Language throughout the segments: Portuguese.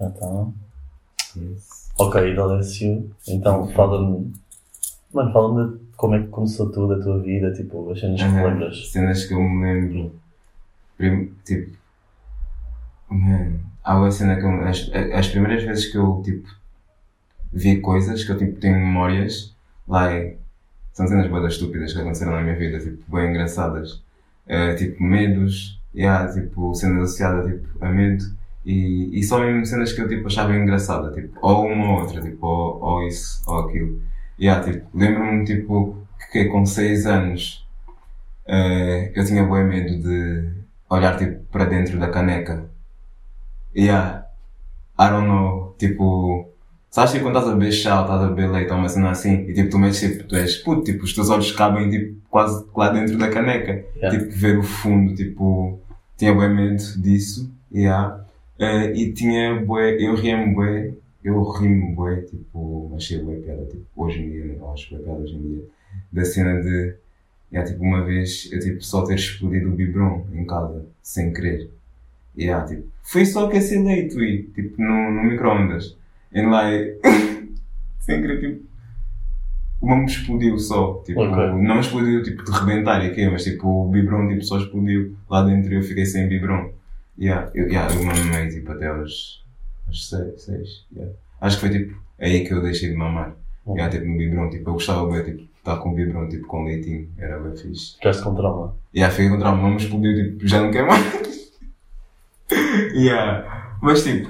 Então. Yes. Ok, Idalécio. Então fala-me. Mano, fala-me de como é que começou tudo a tua vida, tipo, as cenas que Aham, lembras. Cenas que eu me lembro. Prim- tipo. Man, há uma cena que eu, as, as primeiras vezes que eu tipo vi coisas que eu tipo tenho memórias, like, são cenas bem estúpidas que aconteceram na minha vida, tipo, bem engraçadas. Eh, tipo, medos, yeah, tipo, cenas associadas tipo, a medo. E, e só mesmo cenas que eu tipo, achava engraçada, tipo, ou uma ou outra, tipo, ou, ou isso, ou aquilo. Yeah, tipo, lembro-me tipo, que com 6 anos eh, eu tinha bem medo de olhar tipo, para dentro da caneca. Yeah, I don't know, tipo, sabes tipo, quando estás a beber chá ou estás a beber leite ou uma cena assim, e tipo, tu metes tipo, tu és puto, tipo, os teus olhos cabem tipo, quase lá dentro da caneca. Yeah. Tipo, ver o fundo, tipo, tinha bem medo disso, yeah. Eh, e tinha bué, eu ria-me bué, eu ri-me bué, tipo, achei bué piada, tipo, hoje em dia, eu acho bué piada hoje em dia, da cena de, yeah, tipo, uma vez eu, tipo, só ter explodido o biberon em casa, sem querer. Yeah, tipo, foi só aquecer leite, ui, tipo, no, no micro-ondas. And like, sem querer, tipo, o mambo explodiu só, tipo, Ok. não explodiu, tipo, de rebentar e quê, mas tipo, o biberon, tipo, só explodiu lá dentro e eu fiquei sem biberon. Yeah, eu, yeah, eu mamei, tipo, até aos, aos seis, seis, yeah. Acho que foi, tipo, aí que eu deixei de mamar. Uhum. Yeah, tipo, no biberon, tipo, eu gostava bem, tipo, estar com o biberon, tipo, com leitinho, era bem fixe. Ficaste com trauma. Yeah, fiquei com trauma, mamãe explodiu, tipo, já não quer mais. yeah. Mas, tipo,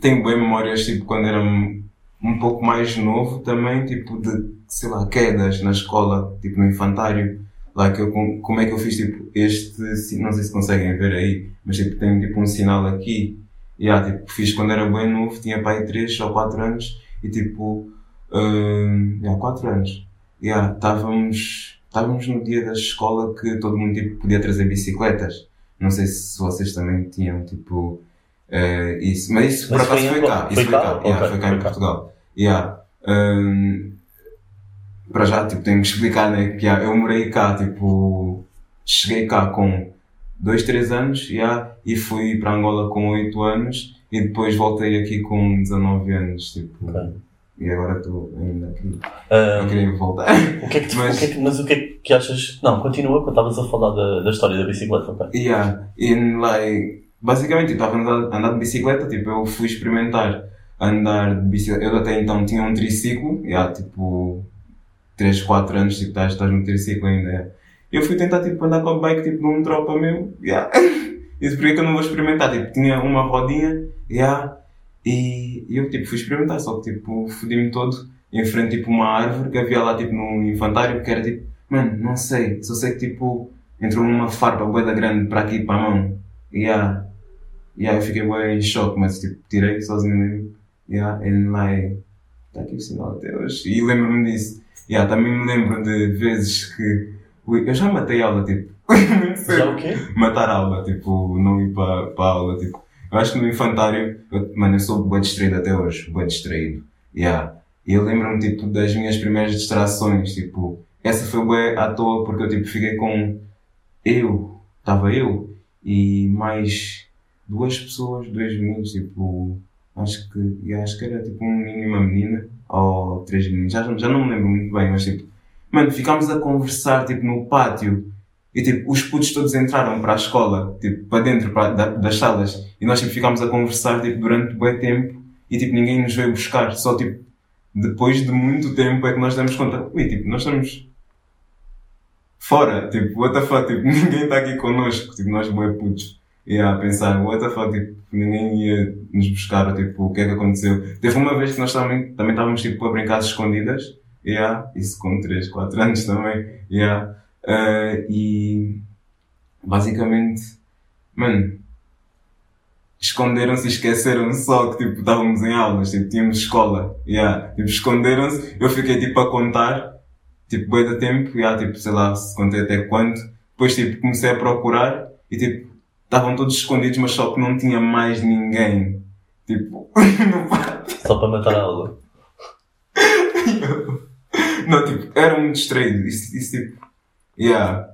tenho bem memórias, tipo, quando era um um pouco mais novo também, tipo, de, sei lá, quedas na escola, tipo, no infantário. Lá que eu, com- como é que eu fiz, tipo, este, não sei se conseguem ver aí, mas, tipo, tenho, tipo, um sinal aqui. Yeah, tipo, fiz quando era bem novo, tinha pai 3 ou 4 anos, e, tipo, hum, yeah, 4 anos. Yeah, estávamos, estávamos no dia da escola que todo mundo, tipo, podia trazer bicicletas. Não sei se vocês também tinham, tipo, eh, isso. Mas isso, por Mas acaso, foi foi cá. Isso Foi cá? cá. Yeah, Ok, foi cá em. Portugal. Yeah. Hum, para já, tipo, tenho que explicar, né? Que yeah, eu morei cá, tipo, cheguei cá com 2, 3 anos, yeah, e fui para Angola com 8 anos, e depois voltei aqui com 19 anos, tipo, Ok. e agora estou ainda aqui. Ah, Eu queria voltar. o que é que tu, Mas- o que é que- mas o que é que achas? Não, continua quando estavas a falar da, da história da bicicleta, ok? Yeah, and like, basicamente, eu estava a andar, andar de bicicleta, tipo, eu fui experimentar andar de bicicleta. Eu até então tinha um triciclo, yeah, tipo, 3, 4 anos, tipo, estás, estás no triciclo ainda. yeah. Eu fui tentar, tipo, andar com a bike, tipo, num tropa meu, yeah. Porque é que eu não vou experimentar, tipo, tinha uma rodinha, yeah, e eu, tipo, fui experimentar, só que, tipo, fodi-me todo em frente, tipo, uma árvore que havia lá, tipo, no infantário, que era, tipo, mano, não sei, só sei que, tipo, entrou uma farpa boeda grande para aqui, para a mão. Yeah. Yeah, eu fiquei bem em choque, mas tipo, tirei sozinho mesmo. Yeah, and like, está aqui o sinal até hoje. E lembro-me disso. Yeah, também me lembro de vezes que ui, eu já matei aula, tipo. Já o quê? matar aula, tipo, não ir para a aula, tipo. Eu acho que no infantário, eu, mano, eu sou bem distraído até hoje, bem distraído. Yeah. E eu lembro-me, tipo, das minhas primeiras distrações, tipo, essa foi bem à toa porque eu, tipo, fiquei com eu, estava eu e mais duas pessoas, dois meninos, tipo, acho que, acho que era tipo um menino e uma menina, ou três meninos, já, já não me lembro muito bem, mas tipo, mano, ficámos a conversar, tipo, no pátio, e tipo, os putos todos entraram para a escola, tipo, para dentro para, da- das salas, e nós tipo, ficámos a conversar, tipo, durante bem tempo, e tipo, ninguém nos veio buscar, só tipo, depois de muito tempo é que nós damos conta, ui, tipo, nós estamos fora, tipo, what the fuck, tipo, ninguém está aqui connosco, tipo, nós bué putos. E a pensar, what the fuck, tipo, ninguém ia nos buscar, tipo, o que é que aconteceu. Teve uma vez que nós também, também estávamos, tipo, a brincar escondidas, yeah, isso com 3, 4 anos também, yeah. Eh, e, basicamente, mano, esconderam-se e esqueceram-se só que, tipo, estávamos em aulas, tipo, tínhamos escola, yeah, tipo, esconderam-se, eu fiquei, tipo, a contar, tipo, bem de tempo, já, tipo, sei lá, se contei até quanto. Depois, tipo, comecei a procurar e, tipo, estavam todos escondidos, mas só que não tinha mais ninguém. Tipo, no pátio. Só para matar a aula. Não, tipo, era um distraído. Isso, isso tipo, yeah.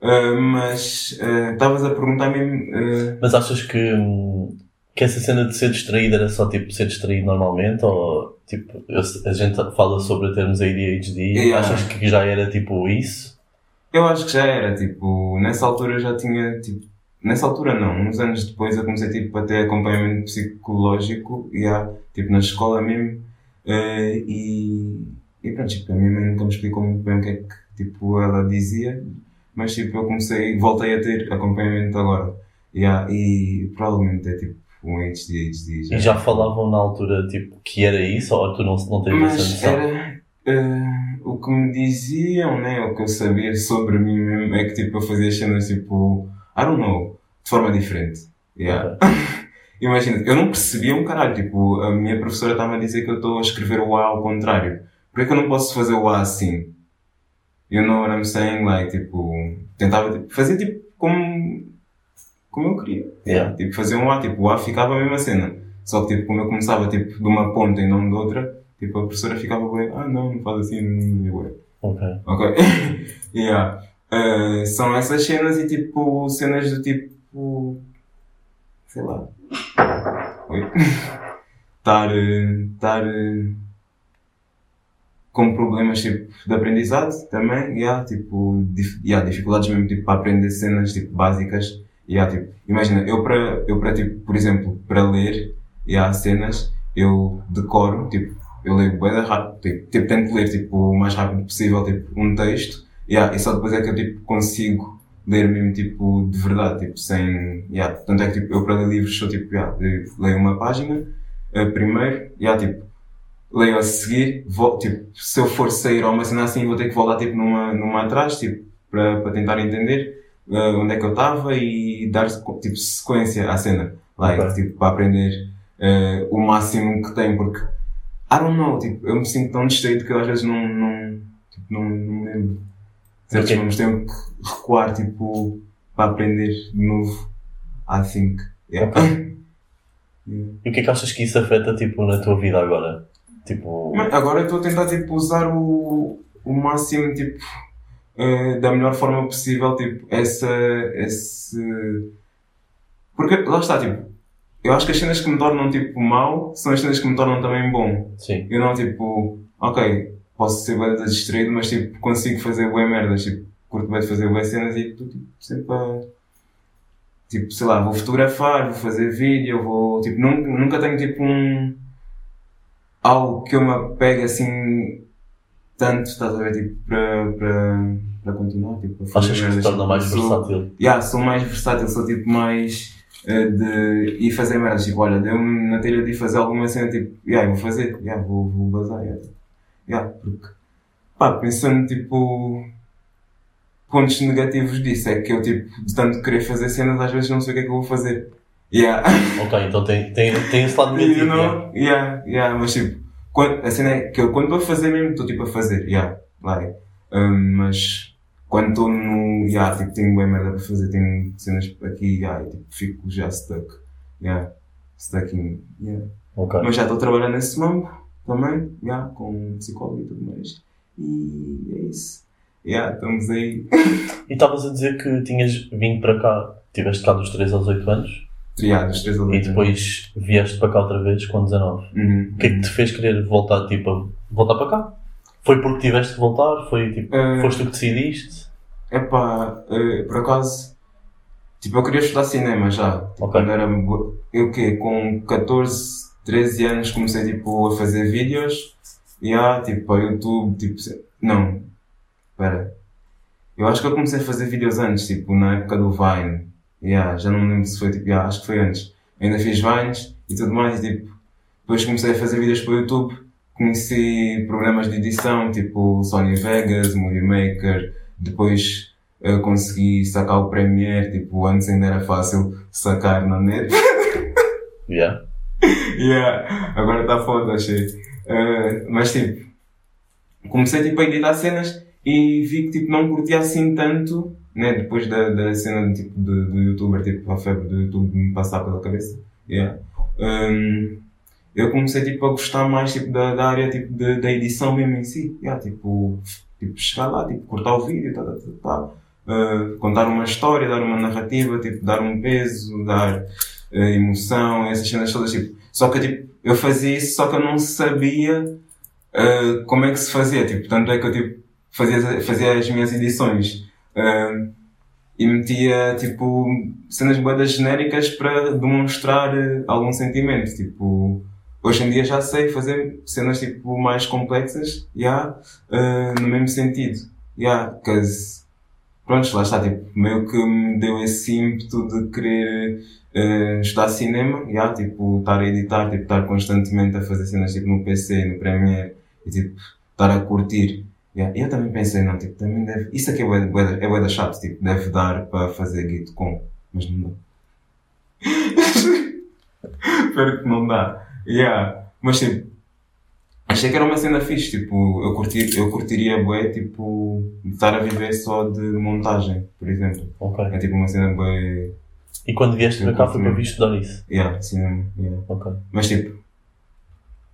Ah, mas, ah, estavas a perguntar mesmo, ah, Mas achas que. hum, que essa cena de ser distraído era só tipo ser distraído normalmente? Ou tipo, eu- a gente fala sobre termos ADHD, Yeah. achas que já era tipo isso? Eu acho que já era, tipo, nessa altura eu já tinha, tipo, nessa altura não, uns anos depois eu comecei, tipo, a ter acompanhamento psicológico, e há, tipo, na escola mesmo, eh, e, e pronto, tipo, a minha mãe nunca me explicou muito bem o que é que, tipo, ela dizia, mas, tipo, eu comecei, voltei a ter acompanhamento agora, e, há, e provavelmente é, tipo, um HDHD já. E já falavam na altura tipo que era isso ou tu não, não tens essa Mas noção? era. eh, o que me diziam, né? O que eu sabia sobre mim mesmo é que tipo, eu fazia cenas tipo. I don't know. De forma diferente. Yeah. Imagina, eu não percebia um caralho. Tipo, a minha professora estava a dizer que eu estou a escrever o A ao contrário. Por que que eu não posso fazer o A assim? You know what I'm saying? Like, tipo, tentava tipo, fazer tipo como, como eu queria. Yeah. Tipo, fazer um A, tipo, o A ficava a mesma cena. Só que, tipo, como eu começava, tipo, de uma ponta e não de outra, tipo, a professora ficava bem, ah, não, não faz assim, não, não, não. Ok. Ok? yeah. Eh, são essas cenas e, tipo, cenas do tipo, sei lá. Oi? Estar, estar com problemas, tipo, de aprendizado também, yeah, tipo, dif yeah, dificuldades mesmo, tipo, para aprender cenas, tipo, básicas. Yeah, tipo, imagina, eu para, eu para, tipo, por exemplo, para ler, yeah, cenas, eu decoro, tipo, eu leio bem rápido, tipo, tipo, tento ler, tipo, o mais rápido possível, tipo, um texto, yeah, e só depois é que eu, tipo, consigo ler mesmo, tipo, de verdade, tipo, sem, yeah, tanto é que, tipo, eu para ler livros sou, tipo, yeah, leio- uma página, eh, primeiro, yeah, tipo, leio a seguir, vou, tipo, se eu for sair ou uma cena assim, vou ter que voltar, tipo, numa, numa atrás, tipo, para, para tentar entender eh, onde é que eu estava e dar, tipo, sequência à cena, like, Ok. tipo, para aprender eh, o máximo que tem, porque, I don't know, tipo, eu me sinto tão distraído que eu às vezes não, não, tipo, não, não me lembro. Certos Ok. nomes tenho que recuar, tipo, para aprender de novo, I think. Yeah. Yeah. E o que é que achas que isso afeta tipo na tua vida agora? Tipo, Mas agora eu estou a tentar tipo, usar o, o máximo tipo, eh, da melhor forma possível tipo, essa, esse. Porque lá está, tipo, eu acho que as cenas que me tornam tipo mau são as cenas que me tornam também bom. sim. Eu não tipo, ok, posso ser bem distraído, mas tipo, consigo fazer boas merdas, tipo, curto bem de fazer boas cenas e tipo, sempre a. Tipo, sei lá, vou fotografar, vou fazer vídeo, vou. Tipo, nunca, nunca tenho tipo um. algo que eu me apegue assim. tanto, estás a ver? Tipo, para. para. para continuar, tipo, a fazer Achas que te merdas, torna mais sou- versátil? Yeah, sou mais versátil, sou tipo mais eh, de ir fazer merdas. Tipo, olha, deu-me na telha de ir fazer alguma cena, tipo, yeah, vou fazer, yeah, vou, vou bazar. Yeah, tipo, yeah, porque, pá, pensando tipo, pontos negativos disso, é que eu, tipo, de tanto querer fazer cenas, às vezes não sei o que é que eu vou fazer. Yeah. Ok, então tem, tem, tem esse lado negativo. you know? Yeah, yeah, mas tipo, quando, a cena é que eu quando estou a fazer mesmo, estou tipo a fazer, yeah, like, um, mas quando estou no, yeah, tipo, tenho bem merda para fazer, tenho cenas aqui, yeah, e, tipo, fico já stuck, yeah, stuck in, yeah. Ok. Mas já estou trabalhando nesse mambo também, yeah, com um psicólogo e tudo mais, e é isso, yeah, estamos aí, E estavas a dizer que tinhas vindo para cá, tiveste cá dos 3 aos 8 anos yeah, dos três e alunos. depois vieste para cá outra vez com 19. Uhum. O que é que te fez querer voltar, tipo, voltar para cá? Foi porque tiveste que voltar? Foi tipo, Eh, foste tu que decidiste? Epá, eh, por acaso, tipo, eu queria estudar cinema já. Tipo, Ok. Quando era, eu quê? Com 14, 13 anos comecei, tipo, a fazer vídeos. E há, tipo, para YouTube, tipo, não, espera. Eu acho que eu comecei a fazer vídeos antes, tipo, na época do Vine. Yeah, já não me lembro se foi, tipo, yeah, acho que foi antes. Ainda fiz Vines e tudo mais, e, tipo, depois comecei a fazer vídeos para o YouTube. Conheci programas de edição, tipo Sony Vegas, Movie Maker, depois eu consegui sacar o Premiere, tipo, antes ainda era fácil sacar na net. Yeah. yeah, agora está foda, achei. Eh, mas tipo, comecei tipo a editar cenas e vi que tipo não curtia assim tanto, né, depois da, da cena tipo, de, do youtuber, tipo, a febre do YouTube me passar pela cabeça. Yeah. Um, eu comecei tipo a gostar mais tipo, da, da área tipo, de, da edição mesmo em si. Yeah, tipo, tipo, chegar lá, tipo, cortar o vídeo, tá, tá, tá, tá. Uh, contar uma história, dar uma narrativa, tipo, dar um peso, dar eh, emoção, essas cenas todas, tipo, só que tipo, eu fazia isso, só que eu não sabia eh, como é que se fazia, tipo, tanto é que eu tipo, fazia, fazia as minhas edições eh, e metia tipo cenas boedas genéricas para demonstrar eh, algum sentimento, tipo, hoje em dia já sei fazer cenas tipo mais complexas, yeah, eh, no mesmo sentido, yeah, cause pronto, lá está, tipo, meio que me deu esse ímpeto de querer eh, estudar cinema, yeah, tipo, estar a editar, tipo, estar constantemente a fazer cenas tipo no PC, no Premiere, e tipo, estar a curtir. Yeah. E eu também pensei, não, tipo, também deve, isso aqui é bué, é bué da chato, tipo, deve dar para fazer Git com, mas não dá. Espero que não dá. Yeah. Mas tipo, achei que era uma cena fixe, tipo, eu, curti, eu curtiria bué, tipo, estar a viver só de montagem, por exemplo. É tipo uma cena bué, E quando vieste para cá foi para vir estudar isso? yeah, cinema, yeah. Ok. Mas tipo,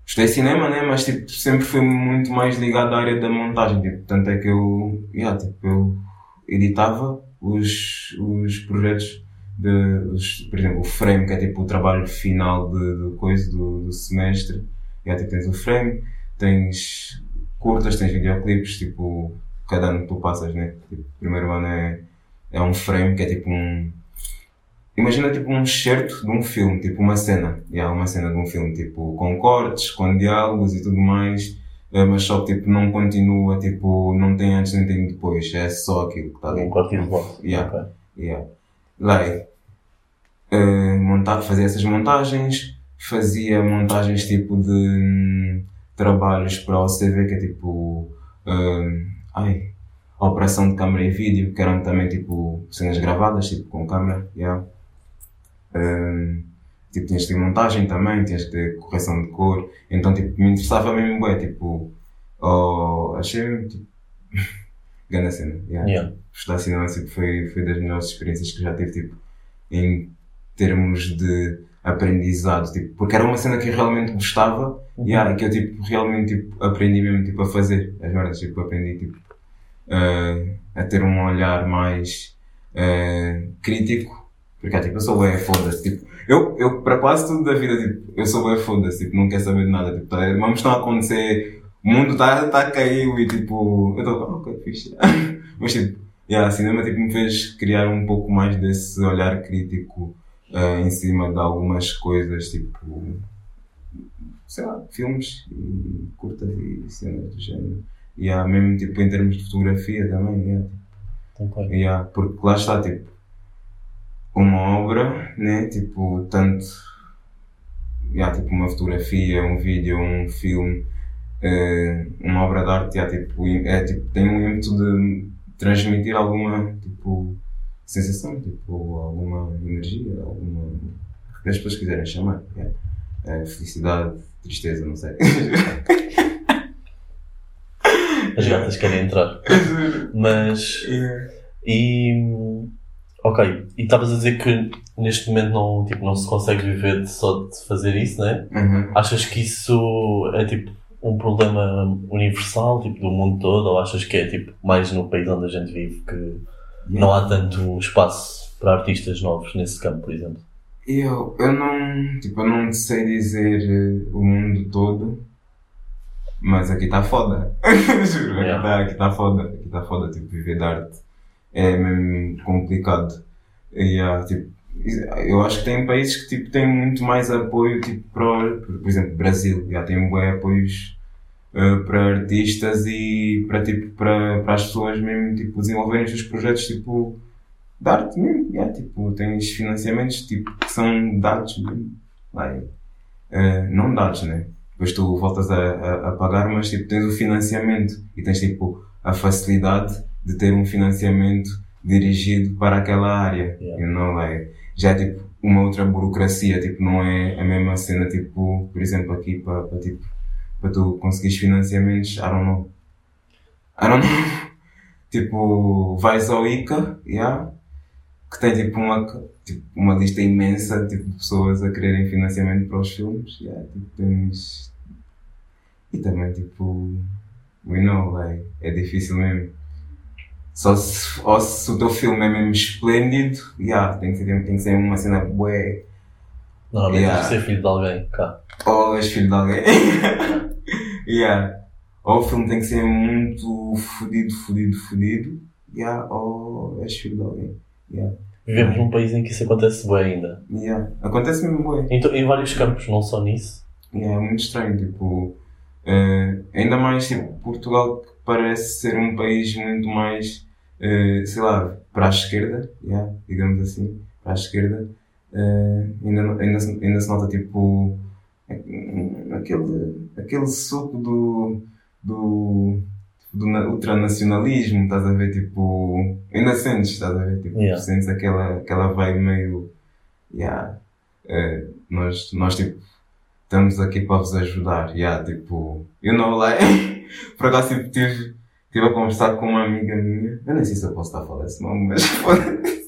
estudei cinema, né? Mas tipo, sempre fui muito mais ligado à área da montagem, tipo, tanto é que eu, yeah, tipo, eu editava os, os projetos de, os, por exemplo, o frame, que é tipo o trabalho final de, de coisa, do, do semestre. Yeah, tipo, tens o frame, tens curtas, tens videoclipes, tipo, cada ano que tu passas, né? Tipo, o primeiro ano é, é um frame, que é tipo um, Imagina tipo um excerto de um filme, tipo uma cena. Yeah, uma cena de um filme, tipo, com cortes, com diálogos e tudo mais, eh, mas só que tipo não continua, tipo, não tem antes nem tem depois, é só aquilo que está ali. Um corte isolado. Yeah. Ok. Yeah. Like, eh, montar, fazia essas montagens, fazia montagens tipo de hum, trabalhos para o CV, que é tipo, hum, ai, a operação de câmera e vídeo, que eram também tipo cenas gravadas, tipo com câmera, yeah. Hum, tipo, tinhas de ter montagem também, tinhas de ter correção de cor, então tipo, me interessava mesmo bem, tipo, oh, achei mesmo, tipo, grande cena, yeah. Yeah. estudar cinema tipo, foi, foi das melhores experiências que já tive, tipo, em termos de aprendizado, tipo, porque era uma cena que eu realmente gostava yeah, e que eu tipo, realmente tipo, aprendi mesmo tipo, a fazer as merdas, tipo, aprendi tipo, eh, a ter um olhar mais eh, crítico, porque ah, tipo, eu sou bem foda-se, tipo, eu, eu para quase tudo da vida, tipo, eu sou bem foda-se, tipo, não quero saber de nada, tipo, tá, vamos estão a acontecer, o mundo está tá a cair e tipo, eu estou, ah, ok, fixe. Mas tipo, yeah, cinema tipo, me fez criar um pouco mais desse olhar crítico eh, em cima de algumas coisas, tipo, sei lá, filmes e curtas e cenas do género. E yeah, mesmo tipo em termos de fotografia também, yeah, Ok. Yeah, porque lá está, tipo, uma obra, né? Tipo, tanto, yeah, tipo, uma fotografia, um vídeo, um filme, eh, uma obra de arte, yeah, tipo, é, tipo, tem um ímpeto de transmitir alguma, tipo, sensação, tipo, alguma energia, alguma, que as pessoas quiserem chamar, yeah. Eh, felicidade, tristeza, não sei. As gatas querem entrar. Mas. E. Ok. E estavas a dizer que neste momento não, tipo, não se consegue viver de só de fazer isso, né? Uhum. Achas que isso é tipo um problema universal, tipo, do mundo todo? Ou achas que é tipo mais no país onde a gente vive que não há tanto espaço para artistas novos nesse campo, por exemplo? Eu, eu não, tipo, eu não sei dizer eh, o mundo todo, mas aqui está foda. Juro, aqui Yeah. está aqui tá foda. Aqui está foda, tipo, viver de arte é mesmo complicado. E, ah, tipo, eu acho que tem países que tipo, têm muito mais apoio, tipo, para, por exemplo, Brasil, já tem bem apoios eh, para artistas e para, tipo, para, para as pessoas mesmo, tipo, desenvolverem os seus projetos, tipo, de arte mesmo, yeah, tipo, tens financiamentos tipo, que são dados mesmo. Like, eh, não dados, né? Depois tu voltas a, a, a pagar, mas tipo, tens o financiamento e tens tipo a facilidade de ter um financiamento dirigido para aquela área. Yeah. You know, like, já tipo uma outra burocracia, tipo, não é a mesma cena, tipo, por exemplo, aqui para, para, tipo, para tu conseguires financiamentos, I don't know. I don't know. tipo, vais ao ICA, yeah, que tem tipo uma, tipo, uma lista imensa tipo, de pessoas a quererem financiamento para os filmes. Yeah, tipo, tens... E também, tipo, we know, like, é difícil mesmo. Só se, ou se o teu filme é mesmo esplêndido, yeah, tem, que ser, tem que ser uma cena bué Normalmente Yeah. tens de ser filho de alguém cá. Ou és filho de alguém. yeah. Ou o filme tem que ser muito fodido, fodido, fodido. Yeah. Ou és filho de alguém. Yeah. Vivemos num país em que isso acontece bem ainda. Yeah. Acontece mesmo bem. Em, to- em vários campos, não só nisso. Yeah, é muito estranho, tipo, eh, ainda mais tipo, Portugal que parece ser um país muito mais, eh, sei lá, para a esquerda, yeah, digamos assim, para a esquerda, eh, ainda, ainda, se- ainda se nota tipo aquele, aquele suco do, do, do na- ultranacionalismo, estás a ver, tipo, ainda sentes, estás a ver, tipo, Yeah. sentes aquela, aquela vibe meio, yeah, eh, nós, nós tipo, estamos aqui para vos ajudar. Yeah, tipo, you know, like, por acaso tipo, tive, tive a conversar com uma amiga minha. Eu nem sei se eu posso estar a falar esse nome, mas foda-se.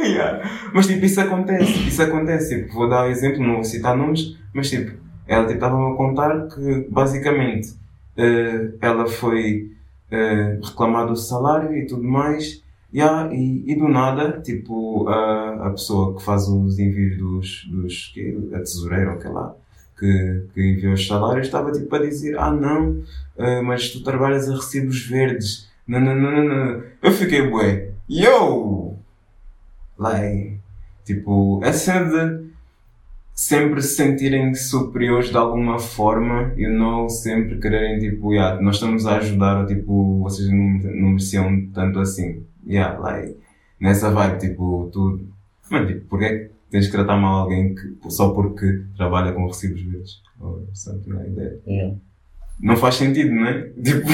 Yeah. Mas tipo, isso acontece, isso acontece. Tipo, vou dar um exemplo, não vou citar nomes, mas tipo, ela tipo, estava-me a contar que basicamente eh, ela foi eh, reclamar do salário e tudo mais. Yeah, e, e do nada, tipo, a, a pessoa que faz os envios dos, dos que, a tesoureira, ou que lá, que, que envia os salários, estava tipo a dizer, ah não, eh, mas tu trabalhas a recibos verdes. Não, não, não, não. Eu fiquei, bué, yo! Like, tipo, a cena de sempre se sentirem superiores de alguma forma e não sempre quererem, tipo, yeah, nós estamos a ajudar, ou tipo, vocês não, não mereciam tanto assim. Yeah, like, nessa vibe, tipo, tu, mano, tipo, porquê é tens que tratar mal alguém que, só porque trabalha com recibos verdes? Or something like that. Yeah. Não faz sentido, não é? Tipo,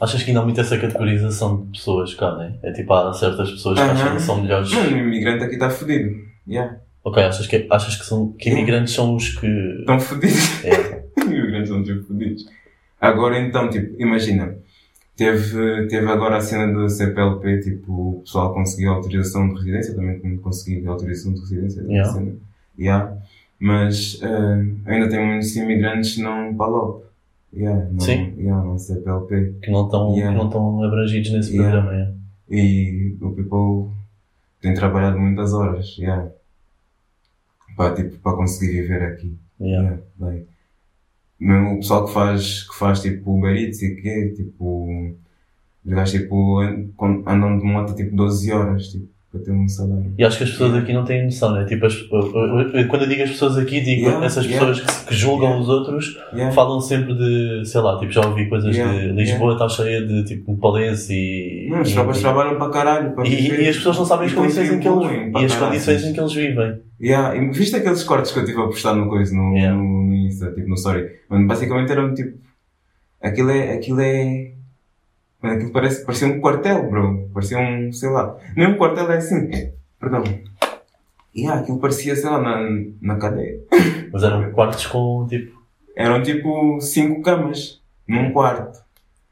Achas que ainda há muito essa categorização de pessoas cá, né? É tipo, há certas pessoas que acham Aham. que são melhores. mano, o imigrante aqui está fodido. Yeah, Ok, achas que, achas que, são, que imigrantes são os que. estão fodidos. É, Imigrantes são tipo fodidos. Agora então, tipo, imagina, teve, teve agora a cena do CPLP, tipo, o pessoal conseguiu autorização de residência, também consegui autorização de residência. Yeah. Cena. Yeah. Mas eh, ainda tem muitos imigrantes não PALOP. Yeah, não, Sim. Yeah, não CPLP. que não estão Yeah. não abrangidos nesse Yeah. programa. É. E o people tem trabalhado muitas horas, yeah. Para, tipo, para conseguir viver aqui. Yeah. Yeah, like, mesmo o pessoal que faz, que faz tipo Uber Eats e que tipo, os gajos tipo, andam de moto tipo 12 horas, tipo, para ter um salário. E acho que as pessoas aqui não têm noção, né? Tipo, as- quando eu digo as pessoas aqui, digo Yeah, essas yeah. pessoas que, que julgam Yeah. os outros, Yeah. falam sempre de, sei lá, tipo, já ouvi coisas Yeah, de Lisboa está cheia de tipo nepalenses e. Não, os e- tropas trabalham para caralho, para e, viver. e as pessoas não sabem as condições em que eles para e as caralho. condições em que eles vivem. Yeah, e viste aqueles cortes que eu tive a postar no coisa, no, Yeah. no, no Insta, tipo, no Story? Mano, basicamente eram tipo, aquilo é, aquilo é, mano, aquilo parece, parecia um quartel, bro. Parecia um, sei lá, nem um quartel é assim, perdão. Yeah, aquilo parecia, sei lá, na, na cadeia. Mas eram quartos com tipo. Eram tipo cinco camas num quarto.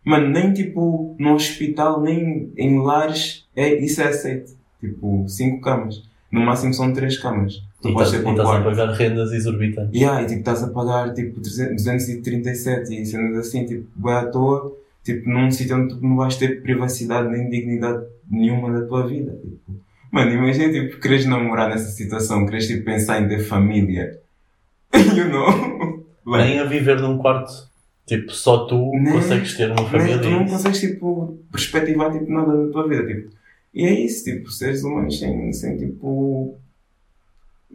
Mano, nem tipo no hospital, nem em lares, é, isso é aceito. Tipo, cinco camas. No máximo são três camas. Tu E podes ter e um estás a quarto. pagar rendas exorbitantes. Yeah, e tipo, estás a pagar tipo 300 237 e cenas assim, tipo, vai à toa, tipo, num sítio onde tu não vais ter privacidade nem dignidade nenhuma da tua vida. Tipo. Mano, imagina, tipo, queres namorar nessa situação, queres tipo, pensar em ter família. you know? Nem a viver num quarto. Tipo, só tu Nem- consegues ter uma família. tu não e isso. consegues, tipo, perspectivar, tipo, nada da tua vida, tipo. E é isso, tipo, seres humanos sem, sem tipo,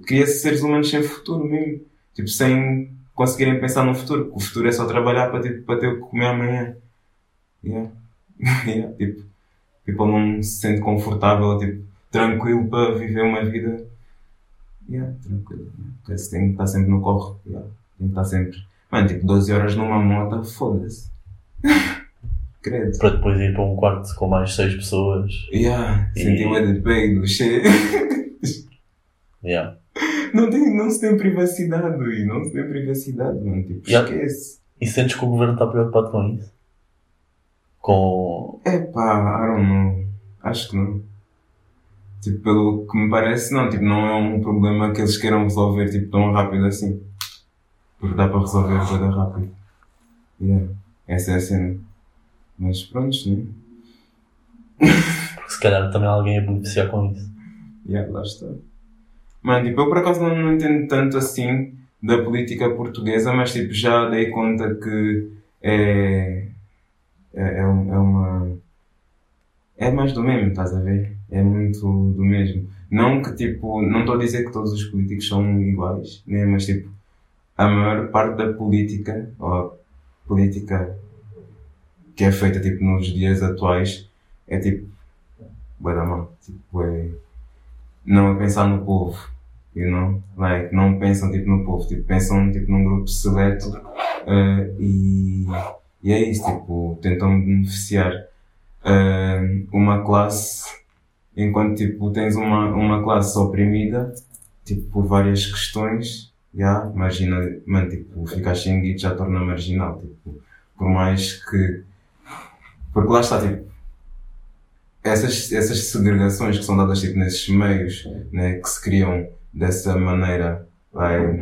cria-se seres humanos sem futuro mesmo. Tipo, sem conseguirem pensar no futuro. porque O futuro é só trabalhar para, tipo, para ter o que comer amanhã. Yeah. yeah, tipo, tipo, ele não se sente confortável, tipo, tranquilo para viver uma vida. Yeah, tranquilo. Yeah. Porque se tem que estar sempre no corre. Yeah. Tem que estar sempre. Mano, tipo, 12 horas numa moto, foda-se. Credo. Para depois ir para um quarto com mais seis pessoas. Yeah, senti E- uma de peido, cheio. Yeah. Não, tem, não se tem privacidade, e não se tem privacidade, mano. Tipo, Yeah. esquece. E sentes que o governo está preocupado com isso? Com. Epá, I don't know. Acho que não. Tipo, pelo que me parece, não. Tipo, não é um problema que eles queiram resolver, tipo, tão rápido assim. Porque dá para resolver a coisa rápido. Yeah. Essa é a cena. Mas pronto, né? Porque se calhar também alguém ia beneficiar com isso. Yeah, lá está. Mano, tipo, eu por acaso não, não entendo tanto assim da política portuguesa, mas tipo, já dei conta que é, é, é, é uma. É mais do mesmo, estás a ver? É muito do mesmo. Não que tipo, não estou a dizer que todos os políticos são iguais, né? Mas tipo, a maior parte da política, ou a política que é feita tipo nos dias atuais, é tipo, vai dar mal. Tipo, é não a pensar no povo, you know? Like, não pensam tipo no povo, tipo, pensam tipo num grupo seleto eh, e, e é isso, tipo, tentam beneficiar eh, uma classe enquanto tipo tens uma, uma classe oprimida tipo por várias questões já imagina mano, tipo, ficar sem já torna marginal tipo, por mais que porque lá está tipo essas, essas segregações que são dadas tipo, nesses meios né, que se criam dessa maneira vai,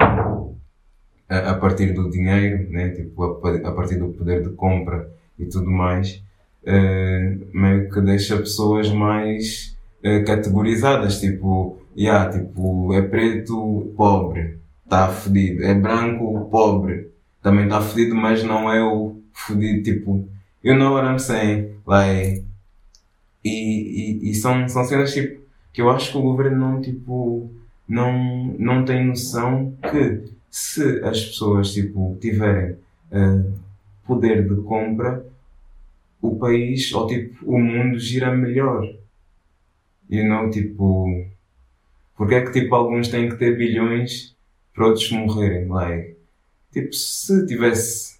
a, a partir do dinheiro né, tipo, a, a partir do poder de compra e tudo mais eh, meio que deixa pessoas mais eh, categorizadas, tipo, yeah, tipo, é preto, pobre, tá fedido, é branco, pobre, também tá fedido, mas não é o fedido, tipo, you know what I'm saying, like, e, e, e são, são cenas, tipo, que eu acho que o governo não, tipo, não, não tem noção que se as pessoas, tipo, tiverem eh, poder de compra, o país, ou tipo, o mundo gira melhor. You know, tipo, porque é que tipo alguns têm que ter bilhões para outros morrerem? Like, tipo, se tivesse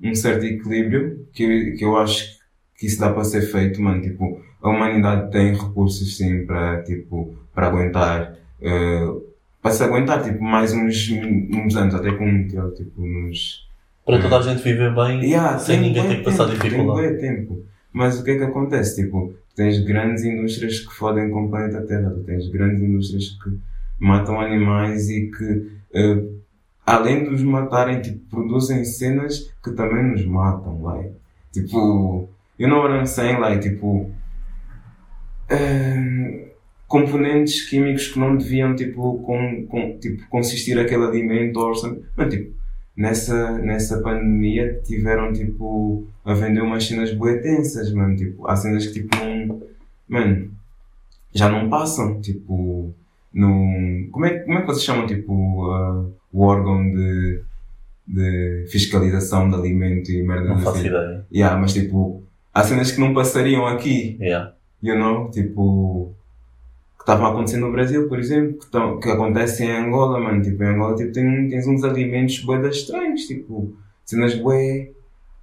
um certo equilíbrio, que, que eu acho que isso dá para ser feito, mano, tipo, a humanidade tem recursos sim para, tipo, para aguentar, eh, para se aguentar, tipo, mais uns, uns anos, até como, tipo, nos, Para toda a gente viver bem Yeah, sem ninguém ter que passar tempo, dificuldade. Tem tempo. Mas o que é que acontece? Tipo, tu tens grandes indústrias que fodem com o planeta Terra, tu tens grandes indústrias que matam animais e que, eh, além de os matarem, tipo, produzem cenas que também nos matam, like. Tipo, you know what I'm saying? Like, tipo, eh, componentes químicos que não deviam, tipo, com, com, tipo consistir aquele alimento ou. Mas, tipo, nessa, nessa pandemia tiveram tipo a vender umas cenas bué tensas, mano. Tipo, há cenas que tipo não. Mano, já não passam. Tipo, no. Como é, como é que vocês chamam tipo ah, o órgão de, de fiscalização de alimento e merda Não assim? faço ideia. Yeah, mas tipo, há cenas que não passariam aqui Yeah. you know, tipo, estavam a acontecer no Brasil, por exemplo, que, tão, que acontece em Angola, mano, tipo, em Angola, tipo, tem, tens uns alimentos bué estranhos, tipo, cenas bué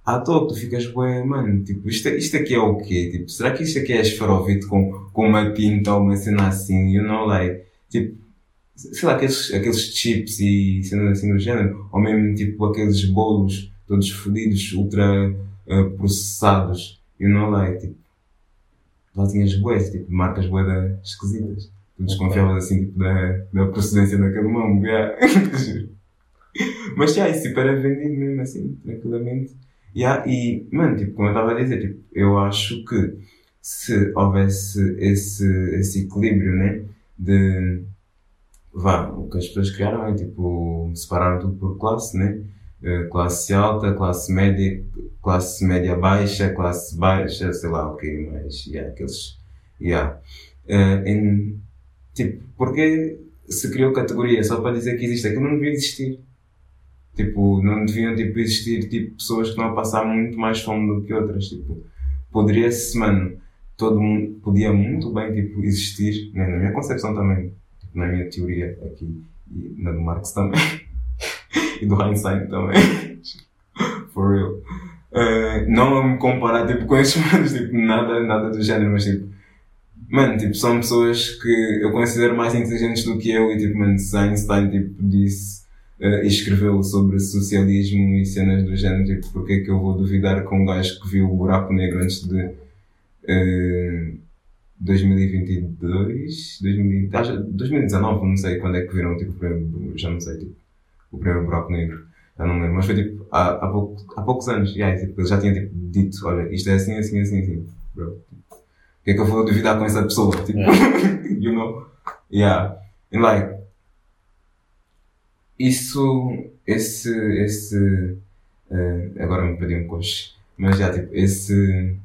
à toa, tu ficas bué, mano, tipo, isto, isto aqui é o quê? Tipo, será que isto aqui é esferovite com, com uma pinta ou uma cena assim, you know, like, tipo, sei lá, aqueles, aqueles chips e cenas assim do género, ou mesmo, tipo, aqueles bolos todos fodidos, ultra eh, processados, you know, like, tipo, lá tinhas bués, tipo, marcas bué esquisitas. Tu desconfiavas assim, tipo, da, da procedência daquele mambo, yeah. Mas, já, isso, tipo, era vendido mesmo assim, tranquilamente. Yeah, e, mano, tipo, como eu estava a dizer, tipo, eu acho que se houvesse esse, esse equilíbrio, né, de, vá, o que as pessoas criaram é, tipo, separaram tudo por classe, né, classe alta, classe média, classe média baixa, classe baixa, sei lá o que, mas, yeah, aqueles, yeah. Eh, em- tipo, porque se criou categoria só para dizer que existe, aquilo não devia existir. Tipo, não deviam, tipo, existir, tipo, pessoas que estão a passar muito mais fome do que outras, tipo, poderia-se, mano, todo mundo, podia muito bem, tipo, existir, né, na minha concepção também, na minha teoria aqui, e na do Marx também, e do Einstein também, for real. Eh, não a me comparar, tipo, com esses manos, tipo, nada, nada do género, mas, tipo, mano, tipo, são pessoas que eu considero mais inteligentes do que eu, e, tipo, mano, se Einstein, tipo, disse, eh, e escreveu sobre socialismo e cenas do género, tipo, porque é que eu vou duvidar com um gajo que viu o buraco negro antes de eh, 2022, 2000, ah, já- 2019, não sei quando é que viram, tipo, já não sei, tipo, o primeiro buraco negro, já não lembro, mas foi tipo, há, há, pouco, há poucos anos, aí, tipo, ele já tinha tipo, dito, olha, isto é assim, assim, assim, assim, bro. O que é que eu vou duvidar com essa pessoa? Tipo, you know? Yeah. And like, isso, esse, esse, uh, agora me perdi um coche, mas já, tipo, esse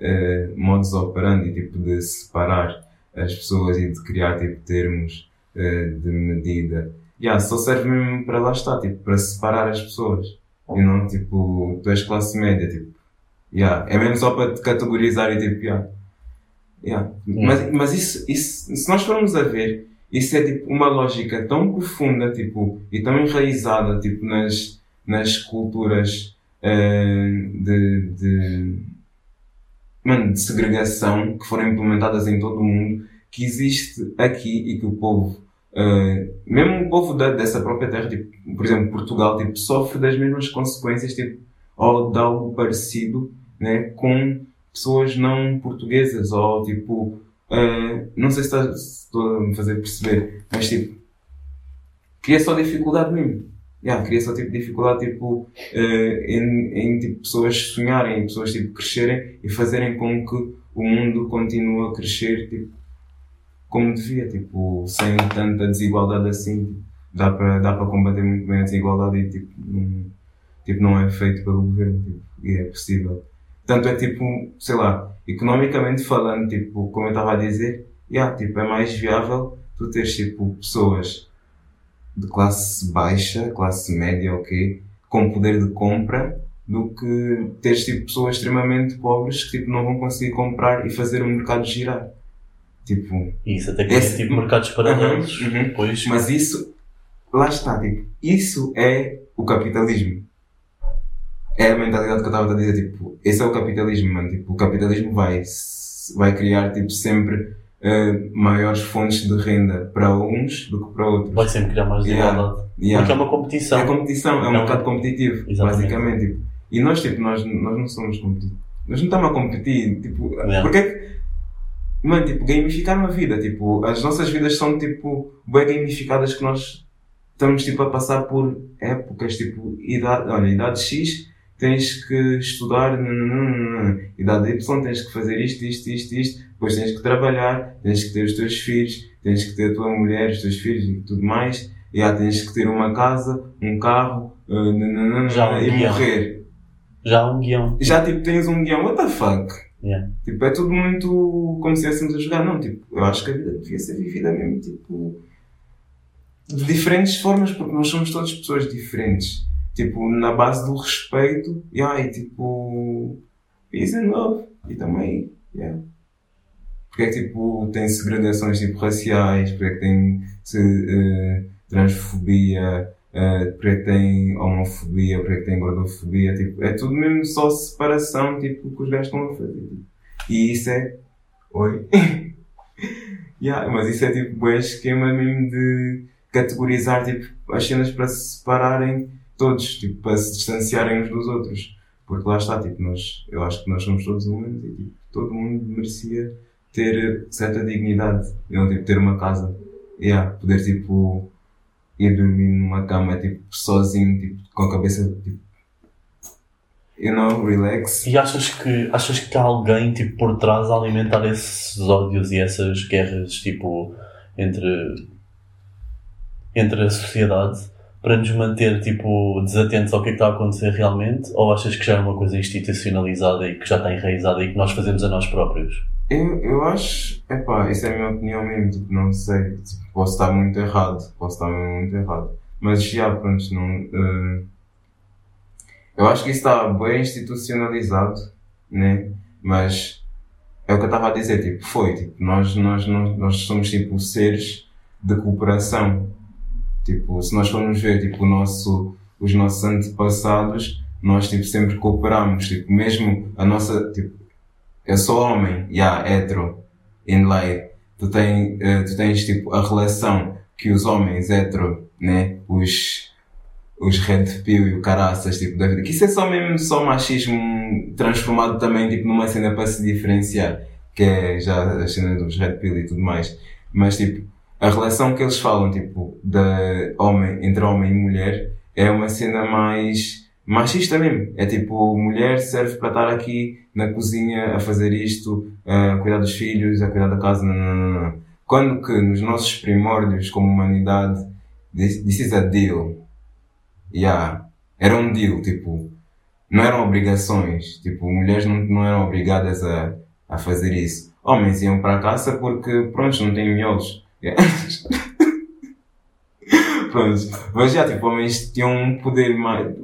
uh, modus operandi, tipo, de separar as pessoas e de criar, tipo, termos uh, de medida, yeah, só serve mesmo para lá estar, tipo, para separar as pessoas. E não, tipo, tu és classe média, tipo, yeah, é mesmo só para te categorizar e tipo, yeah. Yeah. Mas, mas isso, isso, se nós formos a ver, isso é tipo uma lógica tão profunda, tipo, e tão enraizada, tipo, nas, nas culturas uh, de, de, mano, de segregação que foram implementadas em todo o mundo, que existe aqui e que o povo, uh, mesmo o povo da, dessa própria terra, tipo, por exemplo, Portugal, tipo, sofre das mesmas consequências, tipo, ou de algo parecido, né, com pessoas não portuguesas, ou tipo, uh, não sei se estou a me fazer perceber, mas tipo, cria só dificuldade mesmo. Yeah, cria só tipo dificuldade tipo, uh, em, em tipo, pessoas sonharem, pessoas tipo, crescerem e fazerem com que o mundo continue a crescer tipo, como devia, tipo, sem tanta desigualdade assim. Dá para dá para combater muito bem a desigualdade e tipo, não, tipo, não é feito pelo governo tipo, e é possível. Tanto é tipo, sei lá, economicamente falando, tipo, como eu estava a dizer, yeah, tipo, é mais viável tu teres tipo pessoas de classe baixa, classe média, ok, com poder de compra, do que teres tipo pessoas extremamente pobres que tipo não vão conseguir comprar e fazer o mercado girar. Tipo, isso até que esse, tipo mercados paralelos, uhum, uhum. Pois... mas isso lá está, tipo, isso é o capitalismo é a mentalidade que eu estava a dizer, tipo, esse é o capitalismo, mano. Tipo, o capitalismo vai, vai criar, tipo, sempre uh, maiores fontes de renda para uns do que para outros. Vai sempre criar mais desigualdade. Yeah. Yeah. Porque é uma competição. É competição, é um é mercado competitivo, Exatamente. basicamente. Tipo. E nós, tipo, nós, nós não somos competitivos. Nós não estamos a competir, tipo, yeah. porque é que, mano, tipo, gamificar uma vida, tipo, as nossas vidas são, tipo, bem gamificadas que nós estamos, tipo, a passar por épocas, tipo, idade, olha, idade X, tens que estudar, idade Y, tens que fazer isto, isto, isto, isto, depois tens que trabalhar, tens que ter os teus filhos, tens que ter a tua mulher, os teus filhos e tudo mais, e já tens que ter uma casa, um carro, uh, já um e guião. morrer. Já um guião. Já tipo tens um guião, what the fuck? Yeah. Tipo, é tudo muito como se estivéssemos a jogar, não, tipo, eu acho que a vida devia ser vivida mesmo, tipo, de diferentes formas, porque nós somos todas pessoas diferentes tipo, na base do respeito, yeah, e tipo, peace and love, e também, yeah. Porque é que, tipo, tem segregações, tipo, raciais, porque é que tem se, uh, transfobia, uh, porque é que tem homofobia, porque é que tem gordofobia, tipo, é tudo mesmo só separação, tipo, que os gajos estão a fazer, tipo. E isso é, oi? yeah, mas isso é, tipo, é esquema mesmo de categorizar, tipo, as cenas para se separarem todos, tipo, para se distanciarem uns dos outros. Porque lá está, tipo, nós, eu acho que nós somos todos humanos e tipo, todo mundo merecia ter certa dignidade. Não, tipo, ter uma casa. Yeah, poder, tipo, ir dormir numa cama, tipo, sozinho, tipo, com a cabeça, tipo, you know, relax. E achas que, achas que há alguém, tipo, por trás a alimentar esses ódios e essas guerras, tipo, entre, entre a sociedade? para nos manter tipo, desatentos ao que, é que está a acontecer realmente? Ou achas que já é uma coisa institucionalizada e que já está enraizada e que nós fazemos a nós próprios? Eu, eu acho, epá, isso é a minha opinião mesmo, tipo, não sei, tipo, posso estar muito errado, posso estar muito errado, mas já, pronto, não, uh, eu acho que isso está bem institucionalizado, né, mas é o que eu estava a dizer, tipo, foi, tipo, nós, nós, nós, nós somos, tipo, seres de cooperação, Tipo, se nós formos ver, tipo, o nosso, os nossos antepassados, nós, tipo, sempre cooperamos. Tipo, mesmo a nossa, tipo, eu sou homem, yeah, hetero, in life. Tu, tem, uh, tu tens, tipo, a relação que os homens hetero, né, os, os red pill e o caraças, tipo, da vida. Que isso é só mesmo, só machismo transformado também, tipo, numa cena para se diferenciar. Que é já a cena dos red pill e tudo mais. Mas, tipo, a relação que eles falam, tipo, de homem, entre homem e mulher, é uma cena mais machista mesmo. É tipo, mulher serve para estar aqui na cozinha a fazer isto, a cuidar dos filhos, a cuidar da casa. Não, não, não. Quando que nos nossos primórdios como humanidade this, this is a deal. Yeah. Era um deal, tipo, não eram obrigações. Tipo, mulheres não, não eram obrigadas a, a fazer isso. Homens iam para a caça porque, pronto, não têm miolos. Yeah. pronto. Mas já, tipo, homens tinham um poder,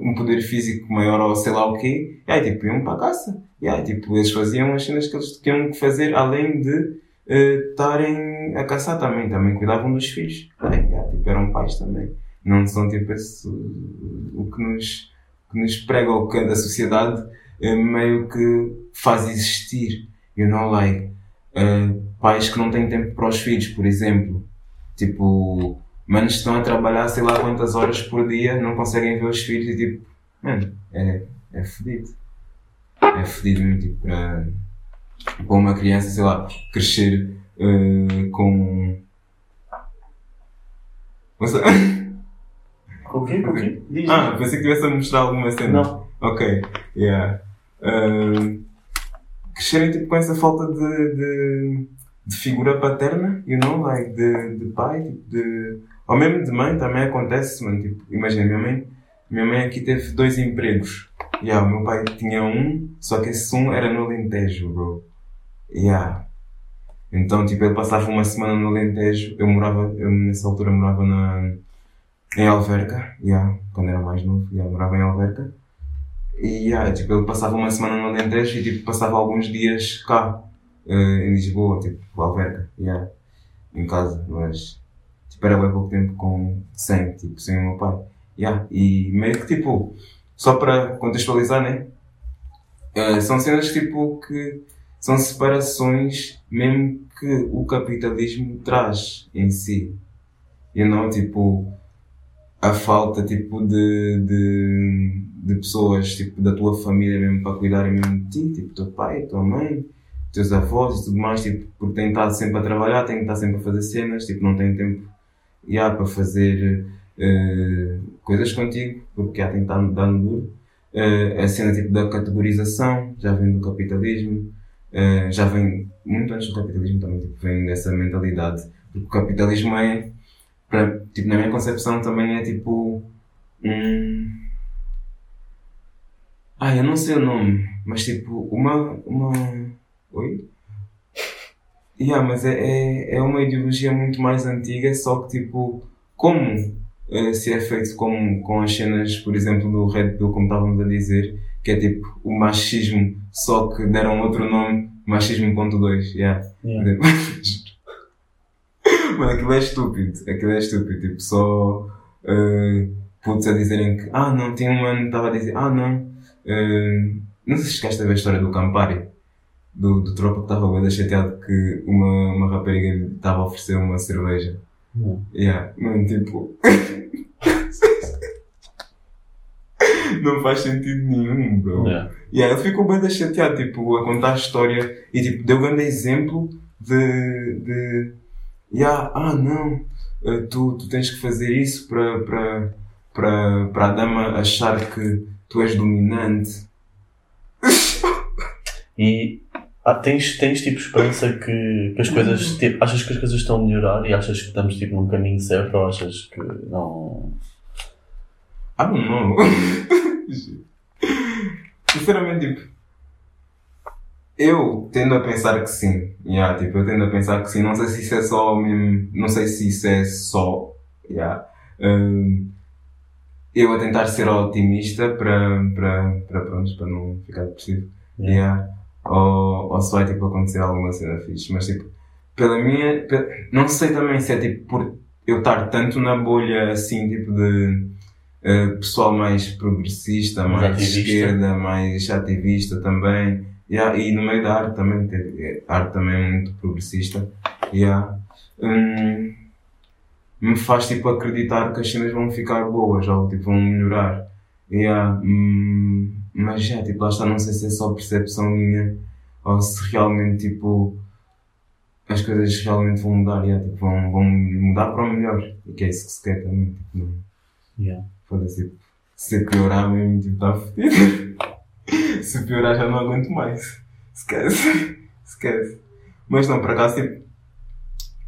um poder físico maior ou sei lá o quê. E aí, tipo, iam para a caça. Aí, tipo, eles faziam as cenas que eles tinham que fazer além de eh, estarem a caçar também. Também cuidavam dos filhos. Aí, yeah, tipo, eram pais também. Não são, tipo, esse, o que nos, que nos prega ou que a sociedade eh, meio que faz existir. You know, like, eh, pais que não têm tempo para os filhos, por exemplo. Tipo, manos estão a trabalhar sei lá quantas horas por dia, não conseguem ver os filhos e tipo, mano, é, é fedido. É mesmo, tipo, para, para uma criança, sei lá, crescer eh, com. Nossa. O quê? O quê? Diz. Ah, pensei que tivesse a mostrar alguma cena. Não. Ok, yeah. Um, crescerem tipo com essa falta de, de, de figura paterna, you know, like de, de pai, tipo, de. Ou mesmo de mãe também acontece, mano. Tipo, imagina, minha mãe, minha mãe aqui teve dois empregos. Yeah, o meu pai tinha um, só que esse um era no Alentejo, bro. Yeah. Então, tipo, ele passava uma semana no Alentejo. Eu morava, eu nessa altura morava na, em Alverca, yeah, quando era mais novo, yeah, morava em Alverca. E yeah, tipo, ele passava uma semana no Alentejo e tipo, passava alguns dias cá, eh, em Lisboa, tipo, Alverca, yeah, em casa, mas tipo, era bem pouco tempo com, sem, tipo, sem o meu pai. Yeah, e meio que tipo, só para contextualizar, né? Eh, são cenas tipo que são separações mesmo que o capitalismo traz em si. E não tipo a falta tipo de, de, de pessoas tipo da tua família mesmo para cuidarem mesmo de ti, tipo teu pai, tua mãe, teus avós e tudo mais, tipo, porque têm estado sempre a trabalhar, têm estado sempre a fazer cenas, tipo, não têm tempo já para fazer eh, coisas contigo, porque já tem estado dando duro. Eh, a cena tipo da categorização já vem do capitalismo, eh, já vem muito antes do capitalismo também, tipo, vem dessa mentalidade, porque o capitalismo é para, tipo, na minha concepção também é tipo um. Ah, eu não sei o nome, mas tipo, uma. uma... Oi? Yeah, mas é, é, é uma ideologia muito mais antiga, só que tipo, como se é feito com, com as cenas, por exemplo, do Red Pill, como estávamos a dizer, que é tipo o machismo, só que deram outro nome, machismo.2, yeah. Yeah. Mano, aquilo é estúpido. Aquilo é estúpido. Tipo, só uh, putos a dizerem que, ah, não, tinha um ano que estava a dizer, ah, não. eh, não sei se chegaste a ver a história do Campari, do, do tropa que estava bem chateado que uma, uma rapariga estava a oferecer uma cerveja. Não. Yeah, mano, tipo. não faz sentido nenhum, bro. Yeah. E aí ele ficou bem chateado, tipo, a contar a história e tipo, deu um grande exemplo de, de yeah, ah não, eh, tu, tu tens que fazer isso para, para, para, para a dama achar que tu és dominante. E ah, tens, tens tipo esperança que, que as coisas. Tipo, achas que as coisas estão a melhorar e achas que estamos tipo num caminho certo ou achas que não. I don't know. Sinceramente, tipo, eu tendo a pensar que sim. Yeah, tipo, eu tendo a pensar que sim. Não sei se isso é só mesmo. Não sei se isso é só. Yeah. Hum, eu a tentar ser otimista para, para, para, pronto, para não ficar depressivo. Yeah. Yeah. Ou, ou se vai tipo, acontecer alguma cena fixe. Mas tipo, pela minha. pe- Não sei também se é tipo por eu estar tanto na bolha assim, tipo de eh, pessoal mais progressista, Mais mais, esquerda, mais ativista também. Yeah, e no meio da arte também, ter- eh, a arte também é muito progressista. Yeah. Hum, me faz tipo acreditar que as cenas vão ficar boas ou tipo vão melhorar. Yeah, hum, mas já, tipo, lá está, não sei se é só percepção minha ou se realmente tipo as coisas realmente vão mudar, yeah, tipo, vão, vão mudar para o melhor. E que é isso que se quer também. Tipo, não, Yeah. foda-se, tipo, se piorar mesmo, tipo, está fodido. se piorar já não aguento mais. Esquece. Esquece. Mas não, por acaso, tipo,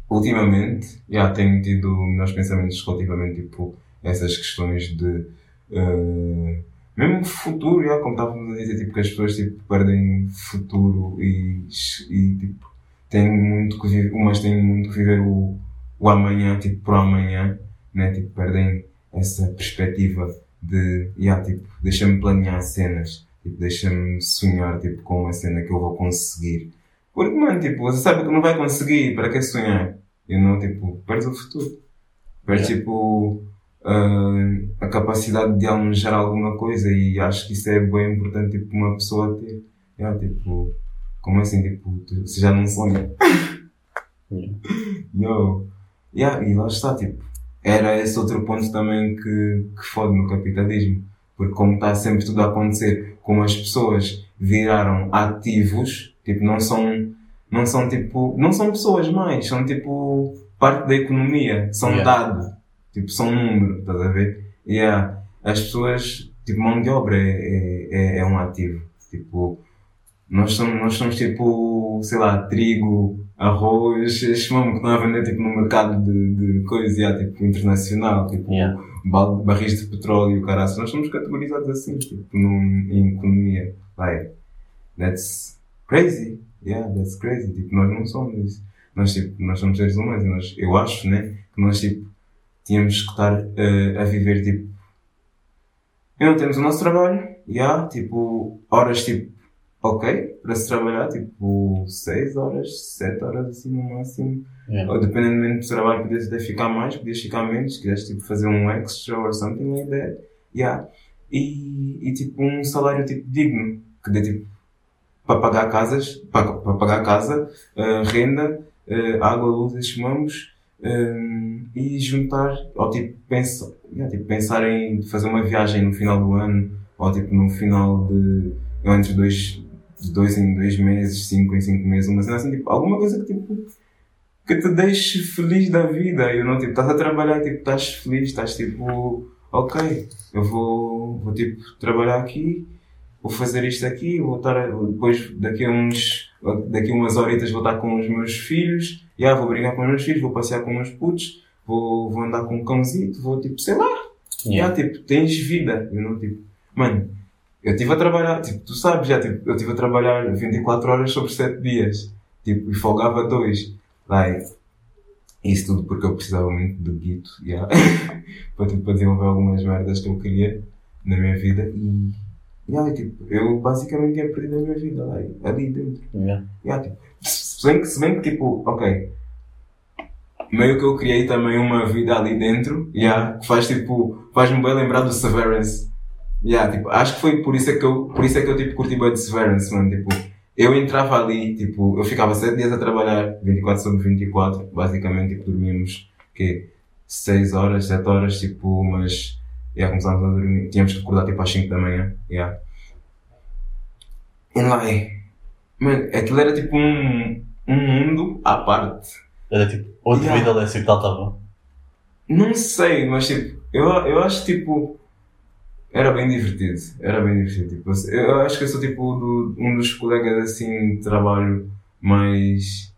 ultimamente, já tenho tido meus pensamentos relativamente, tipo, a essas questões de, uh, mesmo futuro, já, como estávamos a dizer, tipo, que as pessoas, tipo, perdem futuro e, e tipo, têm muito que viver, umas têm muito que viver o, o amanhã, tipo, por amanhã, né, tipo, perdem essa perspectiva de, yeah, tipo, deixa-me planear cenas, tipo, deixa-me sonhar, tipo, com uma cena que eu vou conseguir. Porque, mano, tipo, você sabe que não vai conseguir, para que sonhar? E não, tipo, perdes o futuro. Perdes, yeah. tipo, uh, a capacidade de almejar alguma coisa e acho que isso é bem importante, tipo, uma pessoa ter. Yeah, tipo, como assim, tipo, você já não sonha? Yeah. Yo. Yeah, e lá está, tipo, era esse outro ponto também que, que fode no capitalismo. Porque como está sempre tudo a acontecer, como as pessoas viraram ativos, tipo, não são, não são tipo, não são pessoas mais, são tipo parte da economia, são yeah. dado, tipo, são número, estás a ver? E yeah, as pessoas, tipo, mão de obra é, é, é um ativo. Tipo, nós somos, nós somos tipo, sei lá, trigo, arroz, mesmo que estão a vender tipo no mercado de, de coisas yeah, tipo internacional, tipo yeah. barris de petróleo, caralho. Nós somos categorizados assim, tipo, num, em economia. Like, that's crazy. Yeah, that's crazy. Tipo, nós não somos isso. Nós, tipo, nós somos seres humanos. Nós, eu acho, né, que nós, tipo, tínhamos que estar uh, a viver, tipo, e não temos o nosso trabalho, yeah, tipo, horas, tipo, ok para se trabalhar, tipo 6 horas, 7 horas assim no máximo. Yeah. Ou dependendo do trabalho, podias até ficar mais, podias ficar menos, queres tipo fazer um extra or something like that. Yeah. E, e tipo um salário tipo digno, que dê tipo para pagar casas, para, para pagar casa, uh, renda, uh, água, luz, esses mamos, um, e juntar, ou tipo, pensa, yeah, tipo pensar em fazer uma viagem no final do ano, ou tipo no final de, entre dois, de dois em dois meses, cinco em cinco meses, uma cena assim, tipo, alguma coisa que tipo, que te deixe feliz da vida. Eu não, tipo, estás a trabalhar, tipo, estás feliz, estás tipo, ok, eu vou, vou tipo, trabalhar aqui, vou fazer isto aqui, vou estar, depois daqui a uns, daqui a umas horitas vou estar com os meus filhos, e yeah, vou brincar com os meus filhos, vou passear com os meus putos, vou, vou andar com um cãozito, vou tipo, sei lá. Yeah. Yeah, tipo, tens vida. Eu não, tipo, mano, eu estive a trabalhar, tipo, tu sabes já, tipo, eu estive a trabalhar 24 horas sobre 7 dias. Tipo, e folgava 2. Like, isso tudo porque eu precisava muito do guito, yeah. para, tipo, para desenvolver algumas merdas que eu queria na minha vida e, yeah, tipo, eu basicamente tinha perdido a minha vida lá, ali dentro. Yeah. Yeah, tipo, se, bem que, se bem que, tipo, ok, meio que eu criei também uma vida ali dentro, yeah, que faz tipo, faz-me bem lembrar do Severance. Yeah, tipo, acho que foi por isso é que eu, por isso é que eu tipo, curti bem de Severance, mano. Tipo, eu entrava ali, tipo, eu ficava 7 dias a trabalhar, 24 sobre 24, basicamente, tipo, dormíamos, que 6 horas, 7 horas, tipo, mas, yeah, começámos a dormir, tínhamos que acordar tipo às 5 da manhã, yeah. E lá, mano, aquilo era tipo um, um mundo à parte. Era tipo, outra yeah. vida Lécio que tal estava? Não sei, mas tipo, eu, eu acho tipo, era bem divertido, era bem divertido. Tipo, eu acho que eu sou tipo do, um dos colegas assim de trabalho mais.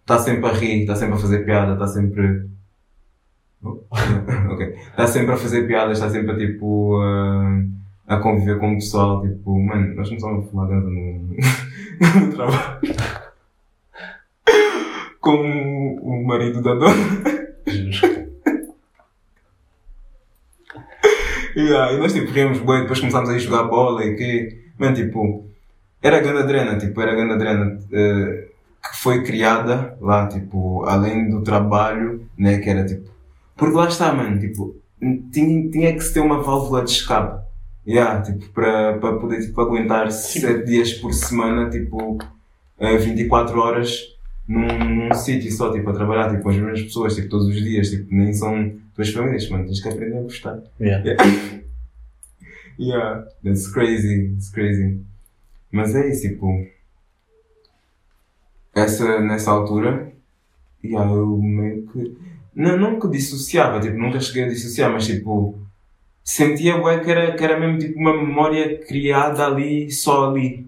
está sempre a rir, está sempre a fazer piada, está sempre. Oh, ok. Está sempre a fazer piadas, está sempre a tipo. A conviver com o pessoal, tipo, mano, nós somos a fumar no, no trabalho. com o marido da dona. Yeah, e nós tipo rimos bem, depois começámos a jogar bola e que, mano, tipo, era a grande drena, tipo, era a grande drena uh, que foi criada lá, tipo, além do trabalho, né, que era tipo, porque lá está, mano, tipo, tinha, tinha que se ter uma válvula de escape, yeah, tipo, para, para poder, tipo, aguentar 7 dias por semana, tipo, uh, 24 horas num, num sítio só, tipo, a trabalhar, tipo, com as mesmas pessoas, tipo, todos os dias, tipo, nem são tuas famílias, mano, tens que aprender a gostar. Yeah. Yeah. yeah, that's crazy, it's crazy. Mas é isso, tipo, essa, nessa altura, yeah, eu meio que, não, que dissociava, tipo, nunca cheguei a dissociar, mas tipo, sentia bem que era, que era mesmo tipo uma memória criada ali, só ali.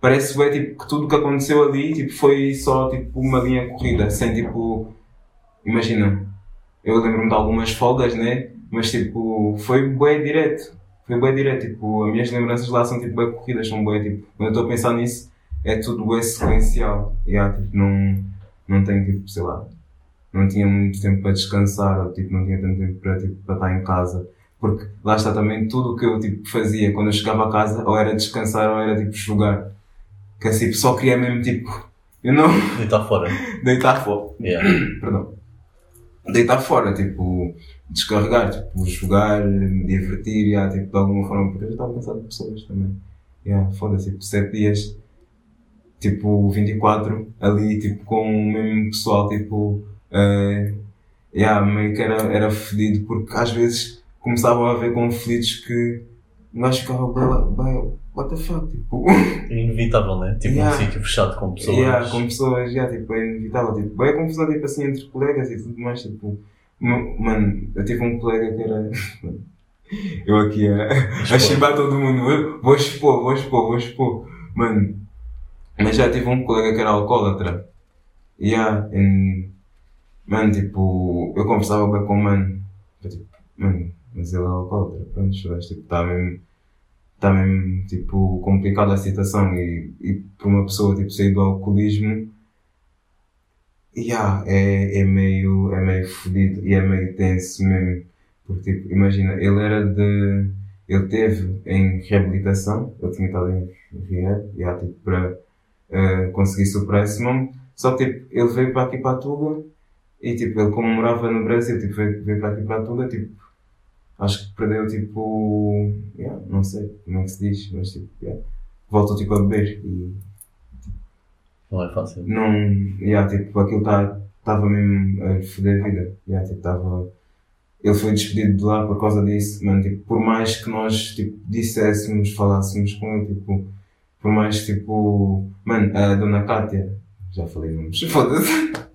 parece bem, tipo, que tudo o que aconteceu ali, tipo, foi só, tipo, uma linha corrida, sem, tipo, imagina, eu lembro-me de algumas folgas, né? Mas, tipo, foi bem direto. Foi bem direto, tipo, as minhas lembranças lá são, tipo, bem corridas, são bem, tipo, quando eu estou a pensar nisso, é tudo bem sequencial. Yeah, tipo, não, não tenho, tipo, sei lá, não tinha muito tempo para descansar, ou, tipo, não tinha tanto tempo para, tipo, para estar em casa. Porque lá está também tudo o que eu, tipo, fazia quando eu chegava a casa, ou era descansar, ou era, tipo, jogar. Que assim, só queria mesmo, tipo, eu não... Deitar fora. Deitar fora. Yeah. Perdão. Deitar fora, tipo, descarregar, tipo, jogar, me divertir, yeah, tipo, de alguma forma, porque eu já estava cansado de pessoas também. Yeah, foda-se, tipo, 7 dias, tipo, 24, ali, tipo, com o mesmo pessoal, tipo, uh, yeah, meio que era, era fedido, porque às vezes começavam a haver conflitos que gajo ficava, bem, bem, what the fuck, tipo, É inevitável, né? Tipo, Yeah. um sítio fechado com pessoas. Yeah, com pessoas, yeah, tipo, é inevitável. Tipo, é confusão tipo, assim, entre colegas e tudo mais. Tipo, mano, eu tive um colega que era. eu aqui a, a chibar todo mundo. Eu vou expor, vou expor, vou expor. Mano, mas já tive um colega que era alcoólatra. Yeah, and, mano, tipo, eu conversava bem com o mano. Tipo, mano, mas ele é alcoólatra. Pronto, mas, tipo, está mesmo está mesmo tipo complicada a situação e, e para uma pessoa tipo sair do alcoolismo yeah, é, é meio é meio fodido e é meio tenso mesmo porque tipo, imagina, ele era de ele teve em reabilitação ele tinha estado em rehab yeah, tipo, para eh, conseguir superar esse momento só que tipo, ele veio para aqui para a Tuga e tipo, ele como morava no Brasil tipo, veio, veio para aqui para a Tuga tipo acho que perdeu tipo. Yeah, não sei como é que se diz, mas tipo, yeah, voltou tipo a beber e Não é fácil. não. Yeah, tipo, aquilo estava tá, mesmo a foder a vida. Yeah, tipo, tava, ele foi despedido de lá por causa disso, mano. Tipo, por mais que nós tipo, disséssemos, falássemos com ele, tipo, por mais tipo. Mano, a dona Kátia, já falei nomes, foda-se.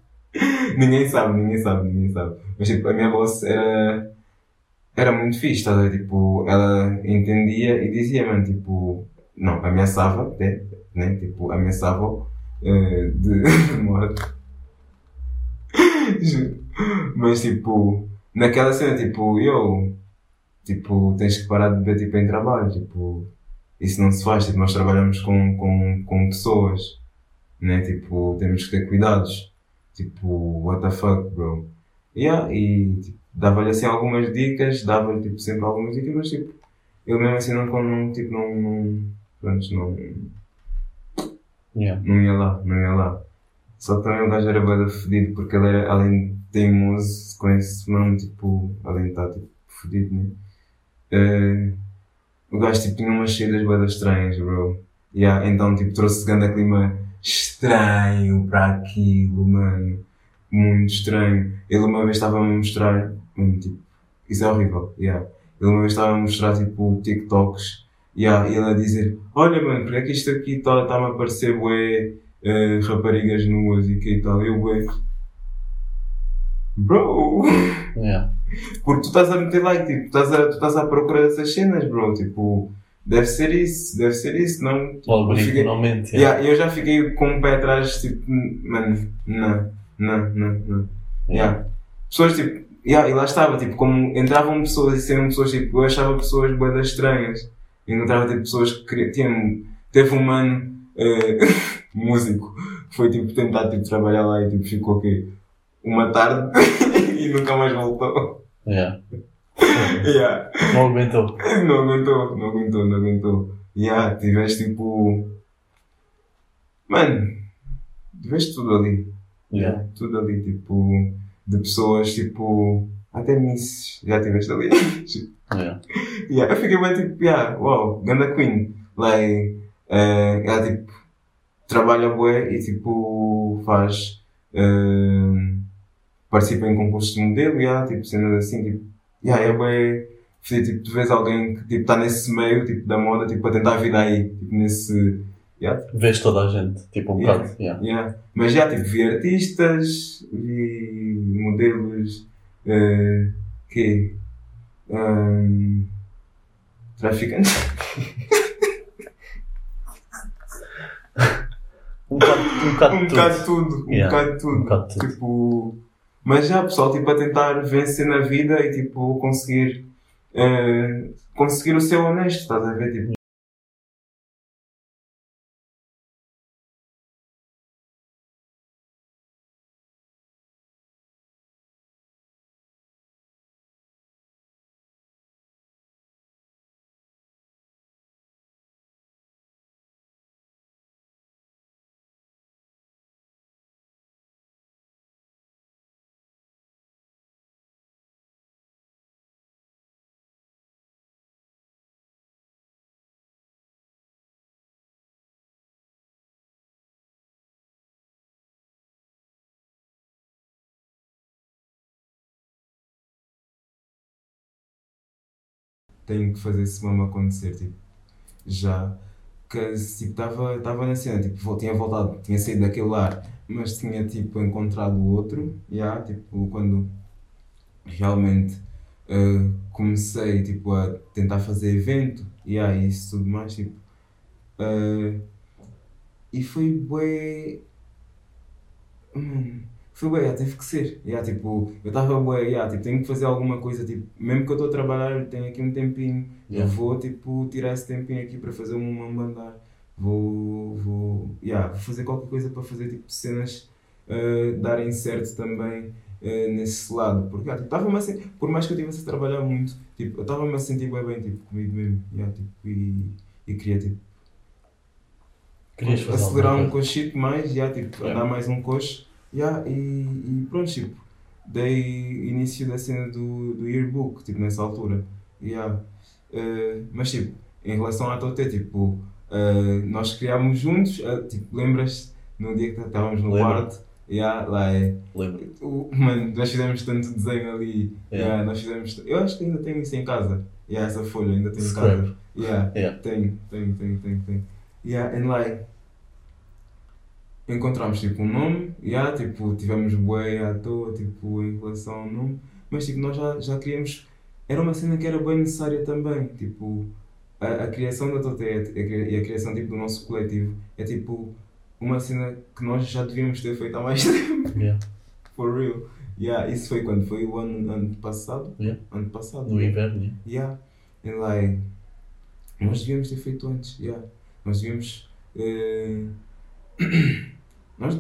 Ninguém sabe, ninguém sabe, ninguém sabe. Mas tipo, a minha voz era era muito fixe, estás? Tipo, ela entendia e dizia, mano, tipo, não, ameaçava, até, né? Tipo, ameaçava eh, de morte. Mas, tipo, naquela cena, tipo, eu, tipo, tens que parar de beber, tipo, em trabalho, tipo, isso não se faz, tipo, nós trabalhamos com, com, com pessoas, né? Tipo, temos que ter cuidados. Tipo, what the fuck, bro? Yeah, e, tipo, dava-lhe assim algumas dicas, dava-lhe tipo, sempre algumas dicas, mas tipo, eu mesmo assim não, não, tipo, não, não, pronto, não, Yeah. não ia lá, não ia lá. Só que também o gajo era bem fedido, porque ele era, além de teimoso, com esse nome, tipo, além de estar, tipo, fedido, né? Eh, o gajo, tipo, tinha umas saídas bem estranhas, bro. Yeah, então, tipo, trouxe grande clima estranho para aquilo, mano. Muito estranho. Ele uma vez estava a me mostrar, mano, tipo, isso é horrível, yeah. Ele uma vez estava a mostrar, tipo, TikToks, yeah, e ele a dizer, olha, mano, porque é que isto aqui está-me tá a aparecer, bué, eh, raparigas nuas e que e tal. Eu, bué, bro, Yeah. porque tu estás a meter like, tipo, tu estás a, tu estás à procura dessas cenas, bro, tipo, deve ser isso, deve ser isso, não? Tipo, O algoritmo não mente. yeah. Yeah, eu já fiquei com o pé atrás, tipo, mano, não, não, não, não. Yeah. Pessoas, tipo, yeah, e lá estava, tipo, como entravam pessoas e seriam pessoas, tipo, eu achava pessoas boedas estranhas. Encontrava, tipo, pessoas que queriam, tinham, teve um mano, eh, músico, que foi, tipo, tentar, tipo, trabalhar lá e, tipo, ficou, o quê? Uma tarde e nunca mais voltou. Yeah. Yeah. Não aguentou. Não aguentou, não aguentou, não aguentou. Yeah, tiveste, tipo, mano, tiveste tudo ali. Yeah. Tudo ali, tipo, de pessoas, tipo, até misses, já tiveste ali. Yeah. yeah, eu fiquei bem tipo, yeah, wow, Ganda Queen. Like, eh, ela tipo, trabalha bué e tipo, faz, eh, participa em concursos de modelo, yeah, tipo, cenas assim, tipo, yeah, é bué, tipo, tu vês alguém que tipo, está nesse meio, tipo, da moda, tipo, a tentar vir aí, tipo, nesse, yeah, Vês toda a gente, tipo um Yeah. bocado. Yeah. Yeah. Mas já tipo, vi artistas, vi modelos eh, que um, traficantes. Um bocado, um bocado um de tudo. bocado de tudo. Um Yeah, bocado tudo. um bocado tudo. Tipo, mas já, pessoal, tipo, a tentar vencer na vida e, tipo, conseguir, eh, conseguir o seu honesto, estás a ver? Tipo, tenho que fazer esse mesmo acontecer, tipo, já. Que estava tipo, tava na cena, tipo, tinha voltado, tinha saído daquele lar, mas tinha tipo encontrado outro, já, tipo, quando realmente eh, comecei tipo, a tentar fazer evento, e isso tudo mais, tipo, eh, e foi bué. Hum, foi bué, já, teve que ser. Já, tipo, eu estava bué, já, tipo, tenho que fazer alguma coisa, tipo, mesmo que eu estou a trabalhar, tenho aqui um tempinho, Yeah. eu vou, tipo, tirar esse tempinho aqui para fazer um mandar. Vou, vou, yeah, vou fazer qualquer coisa para fazer, tipo, cenas eh, darem certo também eh, nesse lado. Porque, ah, tipo, estava-me a sen- por mais que eu estivesse a trabalhar muito, tipo, eu estava-me a sentir bem, bem, tipo, comigo mesmo, yeah, tipo, e, e queria, tipo, Querias acelerar um cochito mais, já, tipo, Yeah. andar mais um coche, já, e, e pronto, tipo, dei início da cena do, do yearbook, tipo, nessa altura, já. Eh, mas, tipo, em relação à Toté, tipo, eh, nós criámos juntos, eh, tipo, lembras no dia que estávamos no quarto, já, lá é, Lembro. mano, nós fizemos tanto desenho ali, Yeah. já, nós fizemos, eu acho que ainda tenho isso em casa, já, essa folha, ainda tenho em casa. Yeah, Yeah. tenho, tenho, tenho, tenho, tenho. Yeah, and like, encontramos tipo um nome, yeah, tipo, tivemos bué à toa, tipo, em relação ao nome, mas tipo, nós já, já queríamos, era uma cena que era bem necessária também, tipo, a, a criação da cri- e a criação tipo, do nosso coletivo é tipo uma cena que nós já devíamos ter feito há mais tempo, Yeah. for real. Yeah, isso foi quando? Foi o ano, ano passado? Yeah. Ano passado. No inverno, yeah. Yeah. And like, nós devíamos ter feito antes. Yeah. Nós devíamos. eh, nós,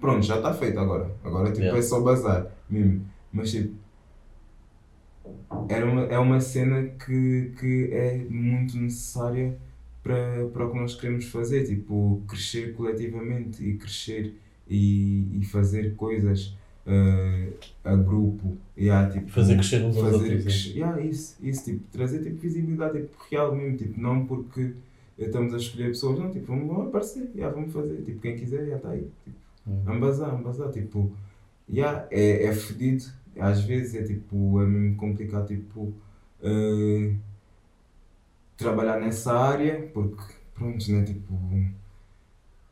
pronto, já está feito agora. Agora tipo, Yeah. é só bazar mesmo. Mas tipo. Era uma, é uma cena que, que é muito necessária para, para o que nós queremos fazer. Tipo, crescer coletivamente e crescer e, e fazer coisas eh, a grupo. Yeah, tipo, Fazer crescer uns aos fazer outros. yeah. yeah, isso, isso, tipo, trazer tipo, visibilidade tipo, real mesmo, tipo, não porque estamos a escolher pessoas, não, tipo, vamos, aparecer, yeah, vamos fazer, tipo, quem quiser já está aí, tipo, Hum. ambazar, ambazar, tipo, yeah, é, é fedido, às vezes é tipo, é mesmo complicado, tipo, eh, trabalhar nessa área, porque, pronto, né, tipo,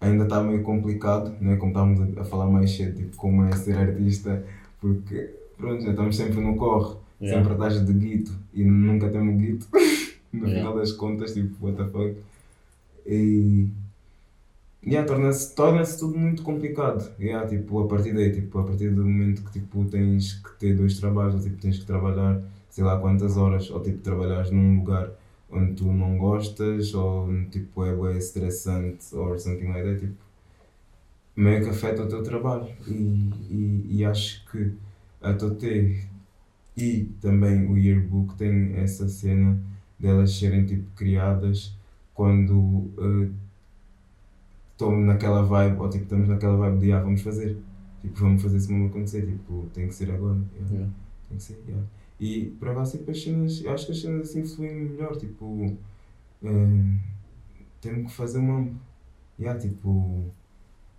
ainda está meio complicado, né, como estávamos a, a falar mais cedo, tipo, como é ser artista, porque, pronto, né, estamos sempre no corre, Yeah. sempre atrás de guito e nunca temos guito. no Yeah. final das contas, tipo, what the fuck. E. Yeah, torna-se torna tudo muito complicado. Yeah, tipo, a partir daí, tipo, a partir do momento que tipo, tens que ter dois trabalhos, ou tipo, tens que trabalhar sei lá quantas horas, ou tipo, trabalhares num lugar onde tu não gostas, ou tipo, é bué estressante, ou something like that, tipo, meio que afeta o teu trabalho. E, e, e acho que a Toté e também o yearbook tem essa cena delas serem tipo criadas quando estão naquela vibe, ou tipo estamos naquela vibe de ah, vamos fazer, tipo vamos fazer esse momento acontecer, tipo tem que ser agora, yeah, Yeah. tem que ser, yeah. E para lá tipo as cenas, acho que as cenas assim fluem melhor, tipo temos que fazer uma, yeah, tipo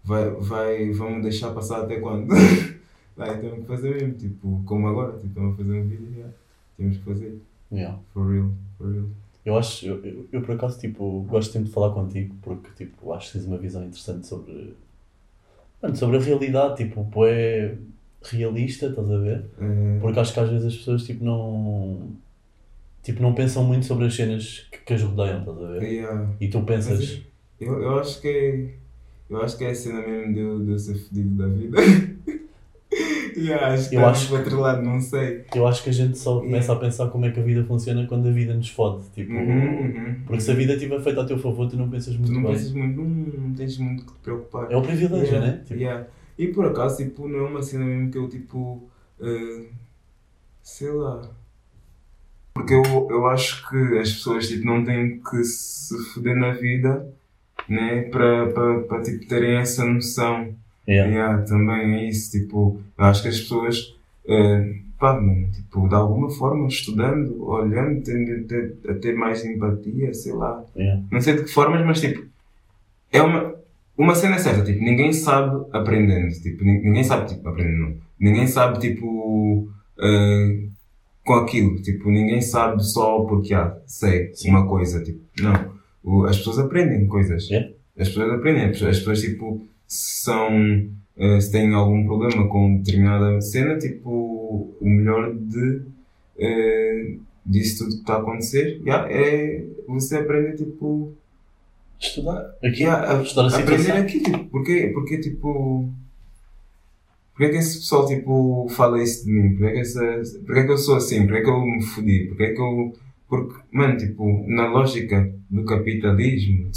vai, vai, vamos deixar passar até quando? Vai, temos que fazer mesmo, tipo, como agora, tipo, estamos a fazer um vídeo, yeah. temos que fazer, Yeah. for real, for real. Eu acho, eu, eu, eu, por acaso, tipo, gosto sempre de falar contigo porque, tipo, acho que tens uma visão interessante sobre, mano, sobre a realidade, tipo, é realista, estás a ver? Eh, Porque acho que às vezes as pessoas, tipo, não, tipo, não pensam muito sobre as cenas que, que as rodeiam, estás a ver? yeah. E tu Mas pensas, eu, eu acho que é, Eu acho que é a cena mesmo de eu, de eu ser fedido da vida. yeah, acho que Eu acho do outro lado, não sei. Eu acho que a gente só começa a pensar como é que a vida funciona quando a vida nos fode. Tipo, Uhum, uhum. Porque se a vida estiver feita a teu favor, tu não pensas muito Tu não bem. pensas muito, não, tens muito que te preocupar. É o privilégio, Yeah, né? Tipo, yeah. E por acaso, tipo, não é uma cena mesmo que eu, tipo, eh, sei lá. Porque eu, eu acho que as pessoas, tipo, não têm que se foder na vida, né, para, para, para tipo, terem essa noção. Yeah. Yeah, também é isso, tipo, eu acho que as pessoas, eh, pá, mano, tipo, de alguma forma, estudando, olhando, tendem a ter, mais empatia, sei lá. Yeah. Não sei de que formas, mas tipo, é uma, uma cena certa, tipo, ninguém sabe aprendendo, tipo, nin- ninguém sabe, tipo, aprendendo, não. Ninguém sabe, tipo, eh, com aquilo, tipo, ninguém sabe só porque, ah, sei Sim. uma coisa, tipo, não. O- as pessoas aprendem coisas. Yeah. As pessoas aprendem, as pessoas, tipo, são, eh, se têm algum problema com determinada cena, tipo, o melhor de, eh, disso tudo que está a acontecer, yeah, é você aprender, tipo, Estudar. Aqui, yeah, a- estudar a aprender aqui, tipo, porque, porque, tipo, porque é que esse pessoal, tipo, fala isso de mim? Porque é que, essa, porque é que eu sou assim? Porque é que eu me fodi? Porque é que eu, porque, mano, tipo, na lógica do capitalismo,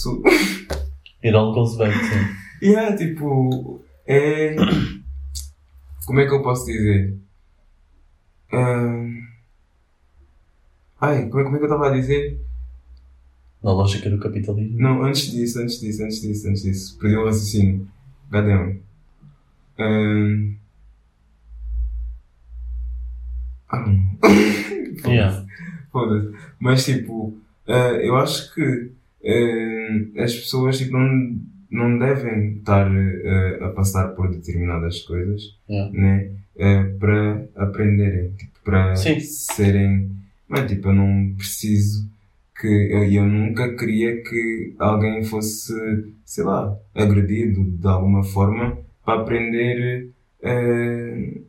all goes back, sim. Yeah, tipo, é. Como é que eu posso dizer? Ahn, Ai, como é, como é que eu estava a dizer? Na lógica do capitalismo. Não, antes disso, antes disso, antes disso, antes disso. Perdi o raciocínio. Cadê-me? Ahn, Ah, não. Yeah. Foda-se. Mas tipo, eh, eu acho que eh, as pessoas tipo, não, não devem estar eh, a passar por determinadas coisas Yeah. né? eh, para aprenderem, tipo, para Sim. serem. Mas tipo, eu não preciso que. Eu, eu nunca queria que alguém fosse, sei lá, agredido de alguma forma para aprender eh,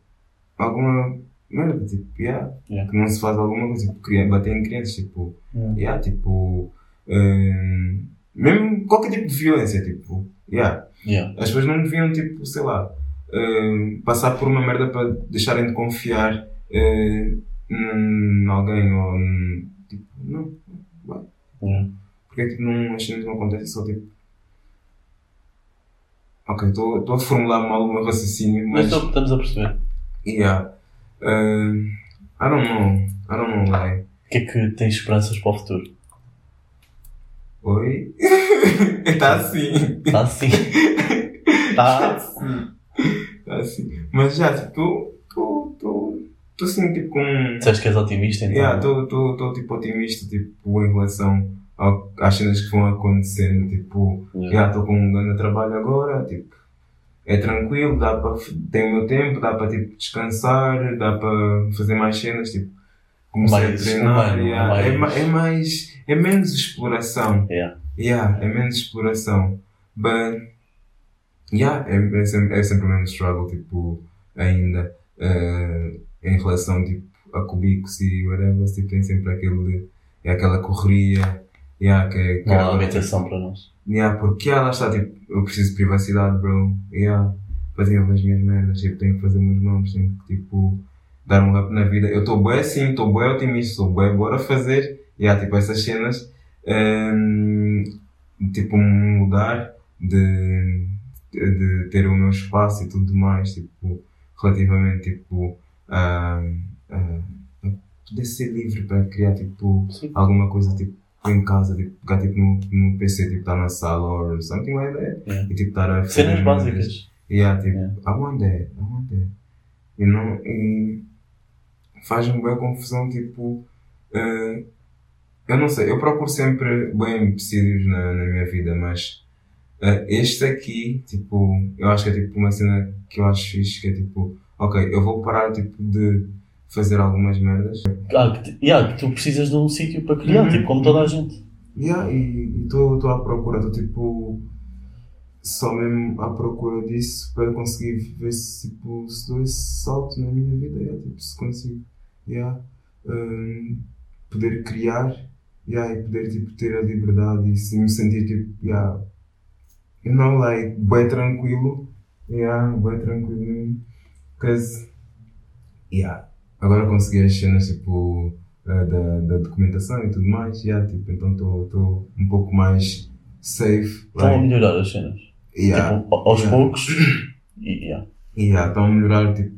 alguma merda, tipo, yeah, Yeah. que não se faz alguma coisa, tipo, bater em crianças, tipo, Yeah. tipo, mesmo qualquer tipo de violência, tipo, yeah, Yeah. as pessoas não deviam, tipo, sei lá, eh, passar por uma merda para deixarem de confiar eh, em alguém ou em, tipo, não, vai. Yeah. Porque tipo, não, as cenas não acontecem só tipo. Ok, estou a formular mal o meu raciocínio, Mas mas. estamos a perceber. Yeah. Uh, I don't know. I don't know why. O que é que tens esperanças para o futuro? Oi? Está assim. Está assim. Está. assim. Está assim. Mas já, tipo, estou assim, tipo, com. Disseste que és otimista, então. Yeah, estou tipo otimista, tipo, em relação ao, às cenas que vão acontecendo, tipo, Yeah. já estou com um grande trabalho agora, tipo, é tranquilo, dá para, tenho o meu tempo, dá para, tipo, descansar, dá para fazer mais cenas, tipo, comecei Mais a treinar, humano, yeah, é, mais- ma- é mais, é menos exploração, Yeah. yeah, é menos exploração, but, yeah, é, é, sempre, é sempre o mesmo struggle, tipo, ainda, eh, em relação, tipo, a cubicos e whatever, tipo, tem sempre aquele, é aquela correria, yeah, que é, que Não é há agora, habitação para nós. Yeah, porque ela está tipo, eu preciso de privacidade, bro. Yeah, fazer as minhas merdas, tipo, tenho que fazer meus nomes, tenho que tipo, dar um up na vida. Eu estou bem assim, estou bem otimista, estou bem, bora fazer. Yeah, tipo, essas cenas, ehm, tipo, mudar de, de, ter o meu espaço e tudo mais, tipo, relativamente, tipo, a, a, a poder ser livre para criar, tipo, Sim. alguma coisa, tipo, em casa, tipo, pegar tipo, no, no PC, tipo, estar na sala or something like that. Yeah. E tipo, estar a fazer Cenas básicas. Yeah, tipo, Yeah. I want that, I want that. E não, e faz-me bem confusão, tipo, eh, eu não sei, eu procuro sempre bem empecilhos na, na minha vida, mas eh, este aqui, tipo, eu acho que é tipo uma cena que eu acho fixe, que é tipo, ok, eu vou parar, tipo, de fazer algumas merdas, Ah, que, yeah, que tu precisas de um sítio para criar, Uhum. tipo, como toda a gente. Yeah, e estou à procura, estou tipo só mesmo à procura disso para conseguir ver se, tipo, se dou esse salto na minha vida, yeah, tipo, se consigo yeah, hum, poder criar yeah, e poder tipo, ter a liberdade e se me sentir tipo, yeah, you know, like, bem tranquilo. Yeah, bem tranquilo. Because, yeah, agora consegui as cenas, tipo, eh, da, da documentação e tudo mais, yeah, tipo, então estou um pouco mais safe. Estão a Like, melhorar as cenas. yeah, Tipo, aos yeah. poucos. E, yeah. yeah, estão a melhorar, tipo,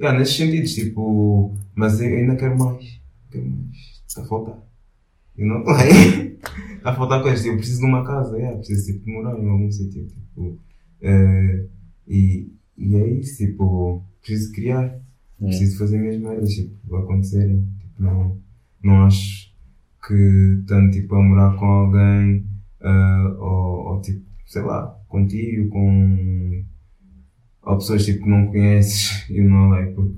yeah, nesses sentidos, tipo, mas eu ainda quero mais, quero mais, está a faltar. Know? Like, está a faltar coisas, eu preciso de uma casa, yeah, preciso tipo, de morar em algum sítio, tipo, eh, e, e é isso, tipo, preciso criar. Preciso fazer minhas merdas, tipo, acontecerem. Tipo, não, não acho que tanto tipo a morar com alguém ah, ou, ou tipo, sei lá, contigo, com ou pessoas tipo que não conheces, you know, like, porque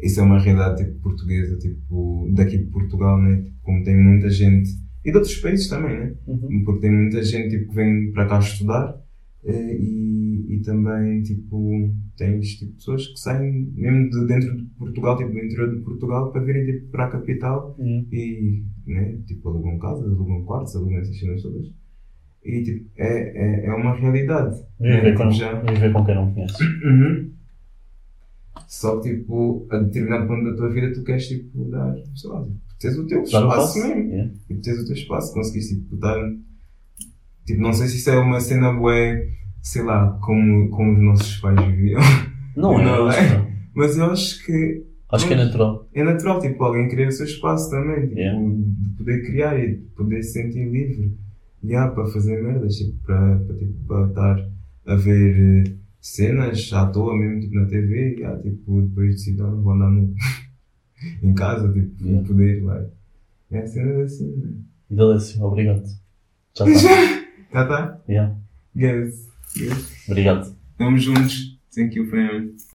isso é uma realidade tipo portuguesa, tipo, daqui de Portugal, né? Tipo, como tem muita gente, e de outros países também, né? Uhum. Porque tem muita gente tipo, que vem para cá estudar eh, e, e também tipo, tens tipo, pessoas que saem mesmo de dentro de Portugal, tipo, do interior de Portugal, para virem tipo, para a capital Yeah. e né, tipo, alugam casas, alugam quartos, alugam essas cenas todas. E tipo, é, é, é uma realidade. né? Viver, Tipo, com, já- viver com quem não conhece. Uhum. Só que tipo, a determinado ponto da tua vida tu queres tipo, dar, sei lá, tipo, tens o teu espaço mesmo Yeah. tipo, tens o teu espaço, conseguiste tipo, dar. Tipo, não sei se isso é uma cena bué, sei lá, como, como os nossos pais viviam, Não é, Não, é. mas eu acho que Acho que é natural. é natural, tipo, alguém criar o seu espaço também, tipo, Yeah. de poder criar e de poder se sentir livre, yeah, para fazer merdas, tipo, para, para, tipo, para estar a ver eh, cenas à toa mesmo, tipo, na TV, yeah, tipo, depois decidir, ah, vou andar no, em casa, tipo, Yeah. e poder, like, é cenas assim, né? Delício, obrigado. Já está. Já tá? Yeah. Yes. yes. Obrigado. Estamos juntos. Thank you, fam.